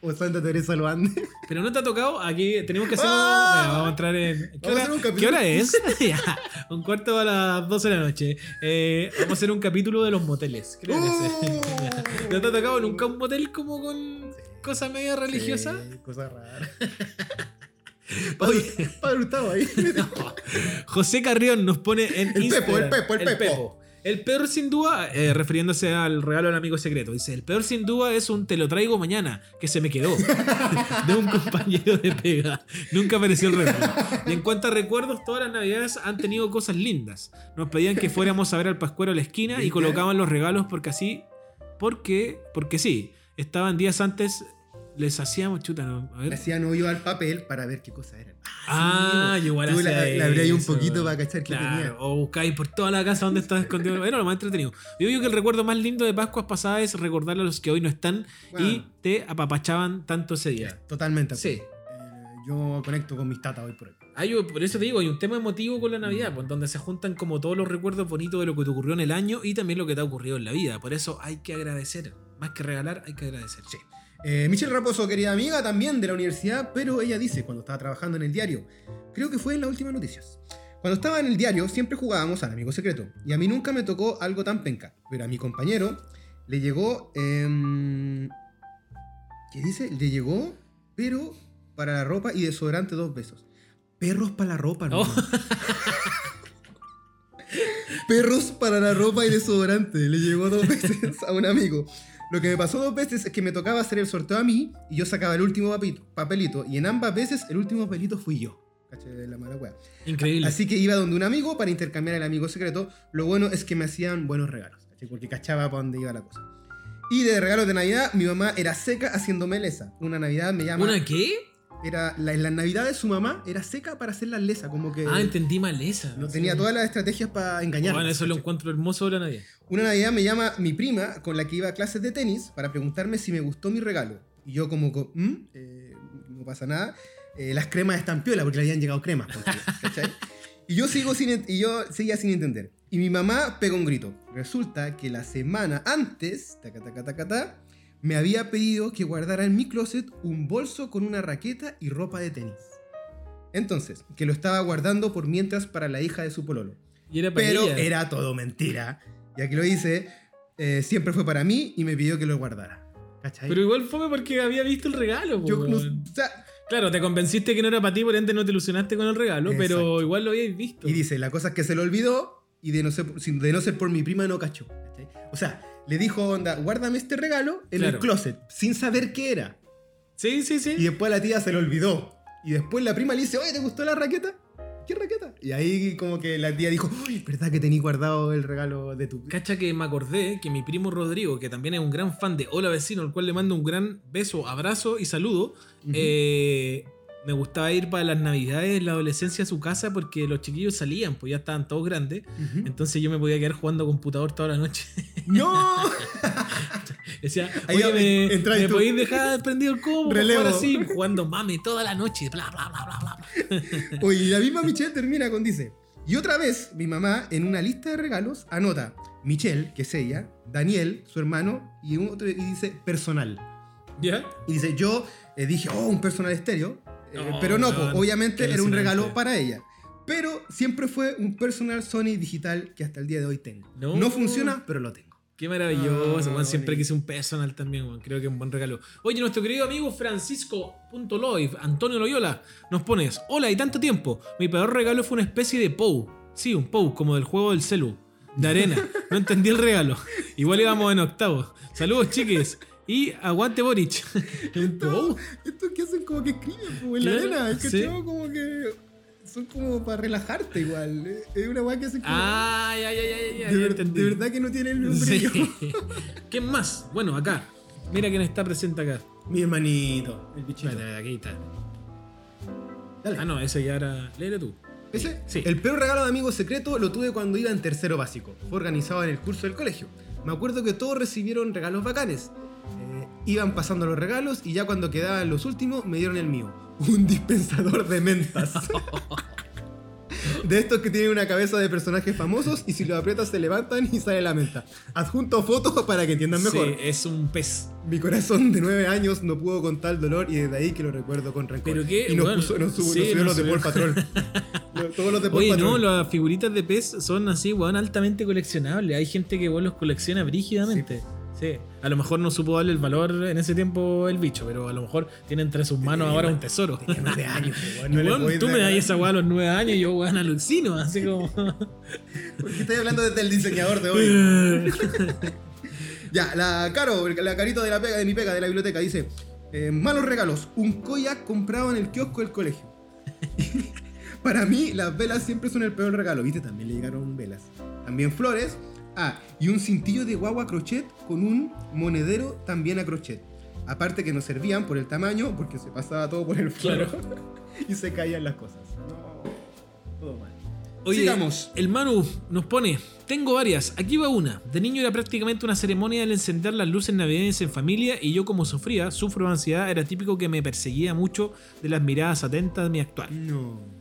O Santa Teresa lo ande. Pero no te ha tocado, aquí tenemos que hacer. ¡Ah! Mira, vamos a entrar en. ¿Qué, hora, un. ¿qué hora es? Ya, un cuarto a las 12 de la noche. Eh, vamos a hacer un capítulo de los moteles. Creo que sí. Uh. ¿No te ha tocado nunca un motel como con cosas media religiosas? Sí, cosa rara. Oye, Padre Hurtado ahí. no. José Carrión nos pone en El Instagram. Pepo, el Pepo, el Pepo. El peor sin duda, eh, refiriéndose al regalo del amigo secreto, dice, el peor sin duda es un te lo traigo mañana, que se me quedó, de un compañero de pega. Nunca apareció el regalo. Y en cuanto a recuerdos, todas las navidades han tenido cosas lindas. Nos pedían que fuéramos a ver al pascuero a la esquina y colocaban los regalos porque así, porque, porque sí, estaban días antes, les hacíamos, chuta, no, a Le ver. hacían hoyo al papel para ver qué cosa era. Ah, sí, yo igual Tú hacía la, la abrías un poquito para cachar qué Claro, tenía. o buscáis por toda la casa donde estaba escondido. Era lo más entretenido. Yo digo que el recuerdo más lindo de Pascuas pasadas es recordarle a los que hoy no están y te apapachaban tanto ese día. Totalmente. Sí. Eh, Yo conecto con mis tatas hoy por hoy. Hay, por eso te digo, hay un tema emotivo con la Navidad, pues, donde se juntan como todos los recuerdos bonitos de lo que te ocurrió en el año y también lo que te ha ocurrido en la vida. Por eso hay que agradecer. Más que regalar, hay que agradecer. Sí. Eh, Michelle Raposo, querida amiga también de la universidad, pero ella dice, cuando estaba trabajando en el diario, creo que fue en las últimas noticias. Cuando estaba en el diario siempre jugábamos al amigo secreto, y a mí nunca me tocó algo tan penca, pero a mi compañero le llegó... em, ¿Qué dice? Le llegó, pero para la ropa y desodorante dos besos. Perros para la ropa, ¿no? Oh. Perros para la ropa y desodorante. Le llegó dos veces a un amigo. Lo que me pasó dos veces es que me tocaba hacer el sorteo a mí y yo sacaba el último papito- papelito. Y en ambas veces el último papelito fui yo. Caché de la mala wea. Increíble. Así que iba donde un amigo para intercambiar el amigo secreto. Lo bueno es que me hacían buenos regalos. Porque cachaba para dónde iba la cosa. Y de regalos de Navidad, mi mamá era seca haciendo meleza. Una Navidad me llama. ¿Una qué? Era, la, en las Navidades su mamá era seca para hacer la lesa. Como que Ah, entendí mal esa. no tenía todas las estrategias para engañar. Bueno, eso lo encuentro hermoso de la Navidad. Una Navidad me llama mi prima, con la que iba a clases de tenis, para preguntarme si me gustó mi regalo. Y yo como, co- "¿Mm? Eh, no pasa nada. Eh, las cremas están piola, porque le habían llegado cremas. y yo sigo sin, y yo seguía sin entender. Y mi mamá pega un grito. Resulta que la semana antes, taca, taca, taca, ta, me había pedido que guardara en mi closet un bolso con una raqueta y ropa de tenis. Entonces, que lo estaba guardando por mientras para la hija de su pololo. Y era Pero ella. era todo mentira. Y aquí lo dice, eh, siempre fue para mí y me pidió que lo guardara. ¿Cachai? Pero igual fue porque había visto el regalo. po, yo no, weón. o sea, Claro, te convenciste que no era para ti, por ende no te ilusionaste con el regalo, pero igual lo habíais visto. y dice, la cosa es que se lo olvidó y de no ser, de no ser por mi prima no cachó. O sea, le dijo, onda, guárdame este regalo en el closet, sin saber qué era. Sí, sí, sí. Y después la tía se lo olvidó. Y después la prima le dice, oye, ¿te gustó la raqueta? ¿Qué raqueta? Y ahí como que la tía dijo, uy, ¿verdad que tenías guardado el regalo de tu... Cacha que me acordé que mi primo Rodrigo, que también es un gran fan de Hola Vecino, al cual le mando un gran beso, abrazo y saludo, eh, me gustaba ir para las navidades en la adolescencia a su casa porque los chiquillos salían, pues ya estaban todos grandes. Entonces yo me podía quedar jugando computador toda la noche. ¡No! Decía, Ahí oye, me, ¿me podéis dejar prendido el combo? jugar así, jugando mame toda la noche, bla, bla, bla, bla, bla. Oye, la misma Michelle termina con dice, y otra vez mi mamá en una lista de regalos anota Michelle, que es ella, Daniel, su hermano, y, un otro, y dice personal. ¿Ya? Y dice, yo eh, dije, oh, un personal estéreo, eh, pero no, obviamente era un regalo para ella. Pero siempre fue un personal Sony digital que hasta el día de hoy tengo. No. No, funciona, pero lo tengo. Qué maravilloso, Ah, weón. Siempre quise un personal también, weón. Creo que es un buen regalo. Oye, nuestro querido amigo Francisco.loy, Antonio Loyola, nos pones: Hola, y tanto tiempo. Mi peor regalo fue una especie de POU. Sí, un POU, como del juego del celu. De arena. No entendí el regalo. Igual íbamos en octavo. Saludos, chiques. Y aguante Boric. Estos que hacen como que escriben como en la arena, es que sí. como que son como para relajarte igual. Es una weá que hacen como... Ay, ay, ay, ay, ay. de, ya ver- entendí. de verdad que no tienen ni un Sí. ¿Quién más? Bueno, acá. Mira quién está presente acá. Mi hermanito, el bichito. Aquí está. Dale. Ah, no, ese ya era. Léelo tú. Ese, Sí. El peor regalo de amigo secreto lo tuve cuando iba en tercero básico. Fue organizado en el curso del colegio. Me acuerdo que todos recibieron regalos bacanes. Eh, iban pasando los regalos y ya cuando quedaban los últimos me dieron el mío. Un dispensador de mentas. De estos que tienen una cabeza de personajes famosos y si lo aprietas se levantan y sale la menta. Adjunto fotos para que entiendan mejor. Sí, es un pez. Mi corazón de nueve años no pudo con tal dolor y desde ahí que lo recuerdo con rencor. Pero qué, y nos, bueno, puso, nos, subió- sí, nos subió nos los de. Paw Patrol. Todos los de Paw Oye, Patrol. no, las figuritas de pez son así, weón, altamente coleccionables. Hay gente que weón, los colecciona brígidamente. Sí. A lo mejor no supo darle el valor en ese tiempo el bicho, pero a lo mejor tiene entre sus manos ahora un tesoro. Tenía nueve años, weón, no podéis tú me das esa weá a los nueve años y yo, weón, alucino, así como. Porque estoy hablando desde el diseñador de hoy. ya, la Caro, la carito de la pega, de mi pega, de la biblioteca, dice: eh, Malos regalos, un koyak comprado en el kiosco del colegio. Para mí, las velas siempre son el peor regalo. ¿Viste? También le llegaron velas. También flores. Ah, y un cintillo de guagua a crochet con un monedero también a crochet. Aparte que nos servían por el tamaño, porque se pasaba todo por el floro. y se caían las cosas. No, todo mal. Oye, Sigamos. el Manu nos pone, tengo varias, aquí va una. De niño era prácticamente una ceremonia el encender las luces navideñas en familia y yo como sufría, sufro de ansiedad, era típico que me perseguía mucho de las miradas atentas de mi actual. No.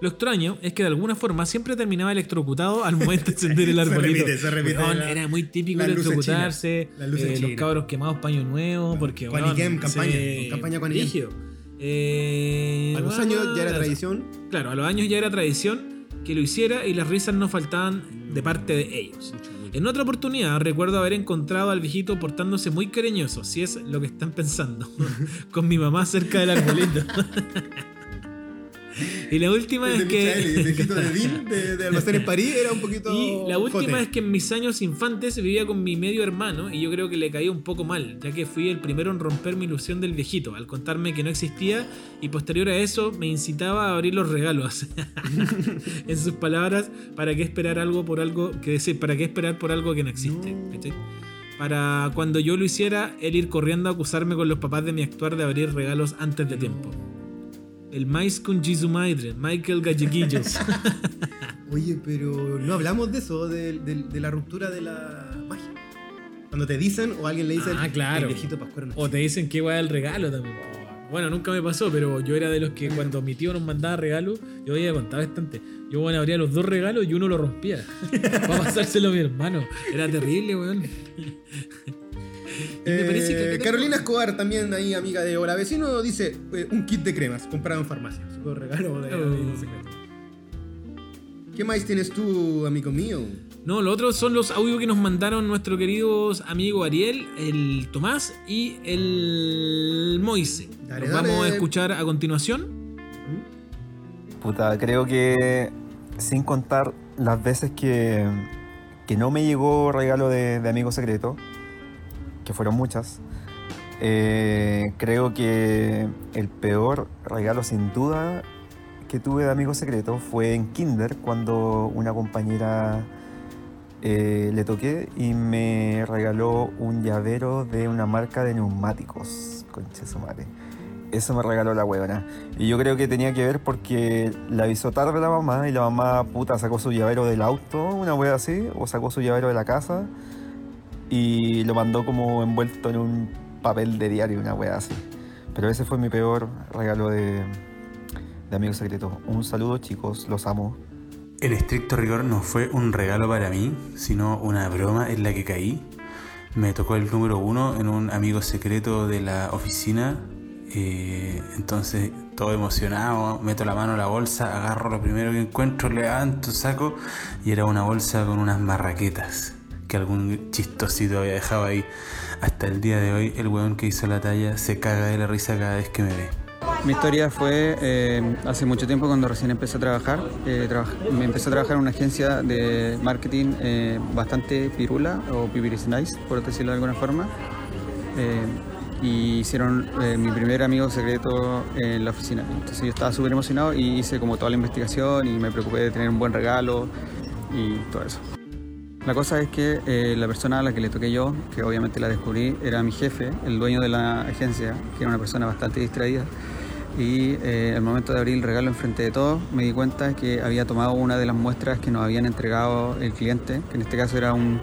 Lo extraño es que de alguna forma siempre terminaba electrocutado al momento de encender el Se arbolito. repite, se repite Weón, la- era muy típico electrocutarse, eh, los cabros quemados paño nuevo, porque Juaniquem, weón, campaña, se- con campaña rígido. Eh, A los bueno, años ya era tradición. Claro, a los años ya era tradición que lo hiciera y las risas no faltaban de parte de ellos. En otra oportunidad recuerdo haber encontrado al viejito portándose muy cariñoso, si es lo que están pensando, con mi mamá cerca del arbolito. y la última El es de el que... viejito de Dean de, de Almacén en París era un poquito. Y la última es que en mis años infantes vivía con mi medio hermano y yo creo que le caía un poco mal, ya que fui el primero en romper mi ilusión del viejito, al contarme que no existía y posterior a eso me incitaba a abrir los regalos. en sus palabras, ¿para qué esperar algo por algo que decir, para qué esperar por algo que no existe? Para cuando yo lo hiciera, él ir corriendo a acusarme con los papás de mi actuar de abrir regalos antes de tiempo. El Mais con Jisu Maidre, Michael Galleguillos. Oye, pero no hablamos de eso, de, de- de la ruptura de la magia. Cuando te dicen o alguien le dice Ah, claro. el viejito Pascuero O te dicen que va el regalo también. Bueno, nunca me pasó, pero yo era de los que cuando mi tío nos mandaba regalos, yo había contado bastante. Yo bueno, abría los dos regalos y uno lo rompía. Para pasárselo a mi hermano. Era terrible, weón. Y me parece que Eh, acá Carolina Escobar, también ahí amiga de Hora Vecino, dice eh, un kit de cremas comprado en farmacia. Su regalo de Oh. amigo secreto. ¿Qué más tienes tú, amigo mío? No, lo otro son los audios que nos mandaron nuestro querido amigo Ariel, el Tomás y el Moise. Dale, Los dale. vamos a escuchar a continuación. Puta, creo que sin contar las veces que, que no me llegó regalo de, de amigo secreto, que fueron muchas, eh, creo que el peor regalo sin duda que tuve de amigo secreto fue en Kinder cuando una compañera eh, le toqué y me regaló un llavero de una marca de neumáticos. Concha su madre. Eso me regaló la huevona. Y yo creo que tenía que ver porque la avisó tarde la mamá y la mamá puta sacó su llavero del auto, una hueá así, o sacó su llavero de la casa y lo mandó como envuelto en un papel de diario, una hueá así. Pero ese fue mi peor regalo de, de amigo secreto. Un saludo chicos, los amo. En estricto rigor no fue un regalo para mí, sino una broma en la que caí. Me tocó el número uno en un amigo secreto de la oficina. eh, entonces, todo emocionado, meto la mano a la bolsa, agarro lo primero que encuentro, levanto, saco y era una bolsa con unas marraquetas que algún chistosito había dejado ahí. Hasta el día de hoy, el weón que hizo la talla se caga de la risa cada vez que me ve. Mi historia fue eh, hace mucho tiempo cuando recién empecé a trabajar. Eh, me empecé a trabajar en una agencia de marketing eh, bastante pirula o pipiris nice, por decirlo de alguna forma. Y hicieron mi primer amigo secreto en la oficina. Entonces yo estaba súper emocionado y hice como toda la investigación y me preocupé de tener un buen regalo y todo eso. La cosa es que eh, la persona a la que le toqué yo, que obviamente la descubrí, era mi jefe, el dueño de la agencia, que era una persona bastante distraída. Y eh, al momento de abrir el regalo enfrente de todos, me di cuenta que había tomado una de las muestras que nos habían entregado el cliente, que en este caso era un-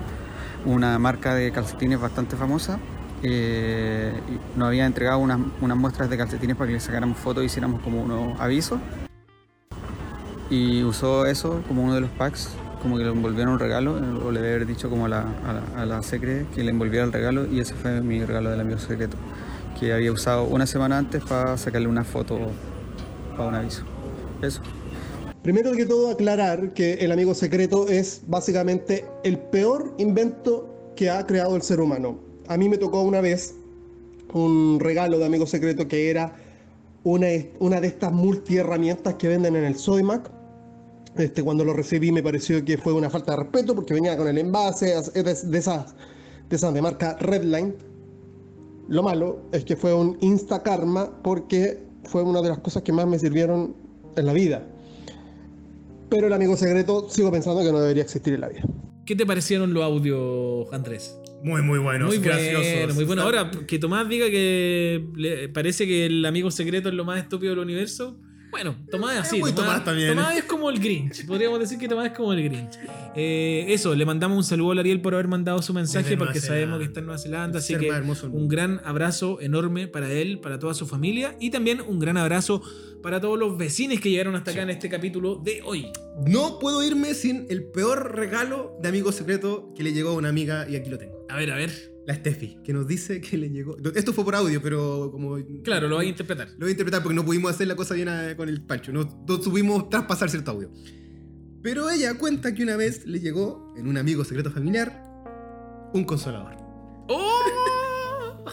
una marca de calcetines bastante famosa. Eh, nos había entregado unas, muestras de calcetines para que le sacáramos fotos y hiciéramos como unos avisos y usó eso como uno de los packs, como que le envolvieron un regalo, o le debe haber dicho como a la, a la, a la secre que le envolviera el regalo y ese fue mi regalo del amigo secreto, que había usado una semana antes para sacarle una foto para un aviso. Eso. Primero que todo aclarar que el amigo secreto es básicamente el peor invento que ha creado el ser humano. A mí me tocó una vez un regalo de amigo secreto que era una, una de estas multiherramientas que venden en el Soymac. Este, cuando lo recibí me pareció que fue una falta de respeto porque venía con el envase es de, de esas, de esas de marca Redline. Lo malo es que fue un insta karma porque fue una de las cosas que más me sirvieron en la vida. Pero el amigo secreto sigo pensando que no debería existir en la vida. ¿Qué te parecieron los audios, Andrés? Muy, muy buenos, muy graciosos. bueno, muy bueno. Ahora, que Tomás diga que le parece que el amigo secreto es lo más estúpido del universo. Bueno, Tomás es así. muy Tomás también. Tomás es como el Grinch. Podríamos decir que Tomás es como el Grinch. Eh, eso, le mandamos un saludo a Ariel por haber mandado su mensaje porque sabemos que está en Nueva Zelanda. Así que un gran abrazo enorme para él, para toda su familia y también un gran abrazo para todos los vecinos que llegaron hasta acá en este capítulo de hoy. No puedo irme sin el peor regalo de amigo secreto que le llegó a una amiga y aquí lo tengo. A ver, a ver. La Steffi, que nos dice que le llegó. Esto fue por audio, pero como. Claro, lo vais a interpretar. Lo voy a interpretar porque no pudimos hacer la cosa bien a- con el Pancho. No, no subimos traspasar cierto audio. Pero ella cuenta que una vez le llegó, en un amigo secreto familiar, un consolador. ¡Oh!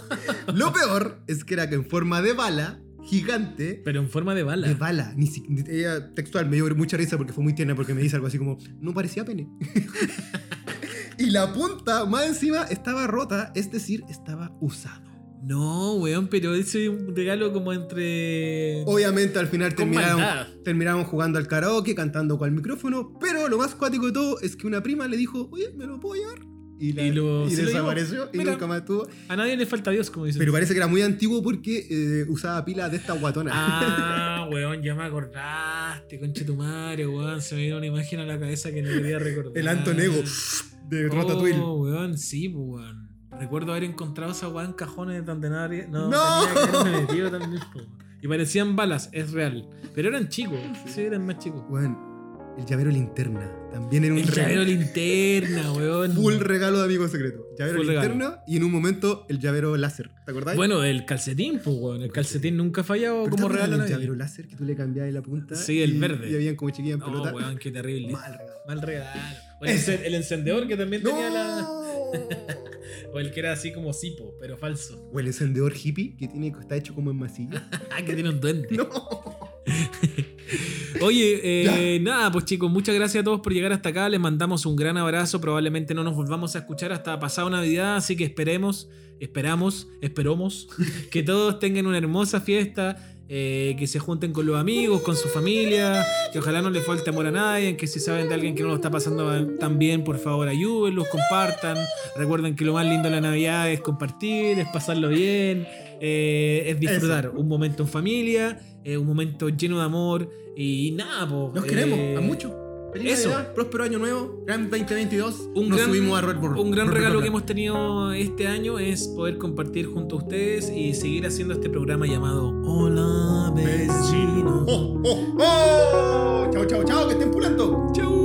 Lo peor es que era que en forma de bala, gigante. Pero en forma de bala. De bala. Ni si- ni- ella textual me dio mucha risa porque fue muy tierna porque me dice algo así como, no parecía pene. y la punta, más encima, estaba rota, es decir, estaba usado. No, weón, pero ese es un regalo como entre. Obviamente al final terminaron, terminaron jugando al karaoke, cantando con el micrófono, pero lo más cuático de todo es que una prima le dijo, oye, ¿me lo puedo llevar? Y, la- Y lo- y se lo desapareció y Mira. nunca más estuvo. A nadie le falta Dios, como dicen. Pero parece que era muy antiguo porque eh, usaba pilas de esta guatona. Ah, weón, ya me acordaste, conche tu madre, weón. Se me vino una imagen a la cabeza que no quería recordar. el Antonego de Ratatouille. Oh, weón, sí, pues, weón. Recuerdo haber encontrado esa weón en cajones donde nadie. No, ¡No! tenía que haberme también, po. Y parecían balas, es real. Pero eran chicos, sí, eran más chicos. Bueno, el llavero linterna. También era un El llavero linterna, weón. Full regalo de amigo secreto. Llavero Full regalo. linterna y en un momento el llavero láser. ¿Te acordás? Bueno, el calcetín, pues, weón. El calcetín nunca ha fallado ¿Pero te como regalo. nadie. llavero láser que tú le cambiabas la punta. Sí, el y- verde. Y habían como chiquillas en Oh, pelota. weón, qué terrible. Mal regalo. Mal regalo. O el, encen- el encendedor que también tenía la. ¡No! O el que era así como Sipo, pero falso. O el encendedor hippie que tiene, está hecho como en masilla. Ah, que tiene un duende. No. Oye, eh, nada, pues chicos, muchas gracias a todos por llegar hasta acá. Les mandamos un gran abrazo. Probablemente no nos volvamos a escuchar hasta pasado Navidad, así que esperemos, esperamos, esperamos que todos tengan una hermosa fiesta. Eh, que se junten con los amigos, con su familia, que ojalá no les falte amor a nadie, que si saben de alguien que no lo está pasando tan bien, por favor ayúdenlos, compartan. Recuerden que lo más lindo de la Navidad es compartir, es pasarlo bien, eh, es disfrutar un momento en familia, eh, un momento lleno de amor y nada, po, Nos queremos, a mucho. Feliz eso. Navidad, próspero año nuevo, gran 2022. Un Nos gran, subimos a Red Bull. un gran Red regalo que hemos tenido este año es poder compartir junto a ustedes y seguir haciendo este programa llamado Hola Vecino. ¡Oh, oh, oh! ¡Chao, chao, chao! ¡Que estén pulando! Chau.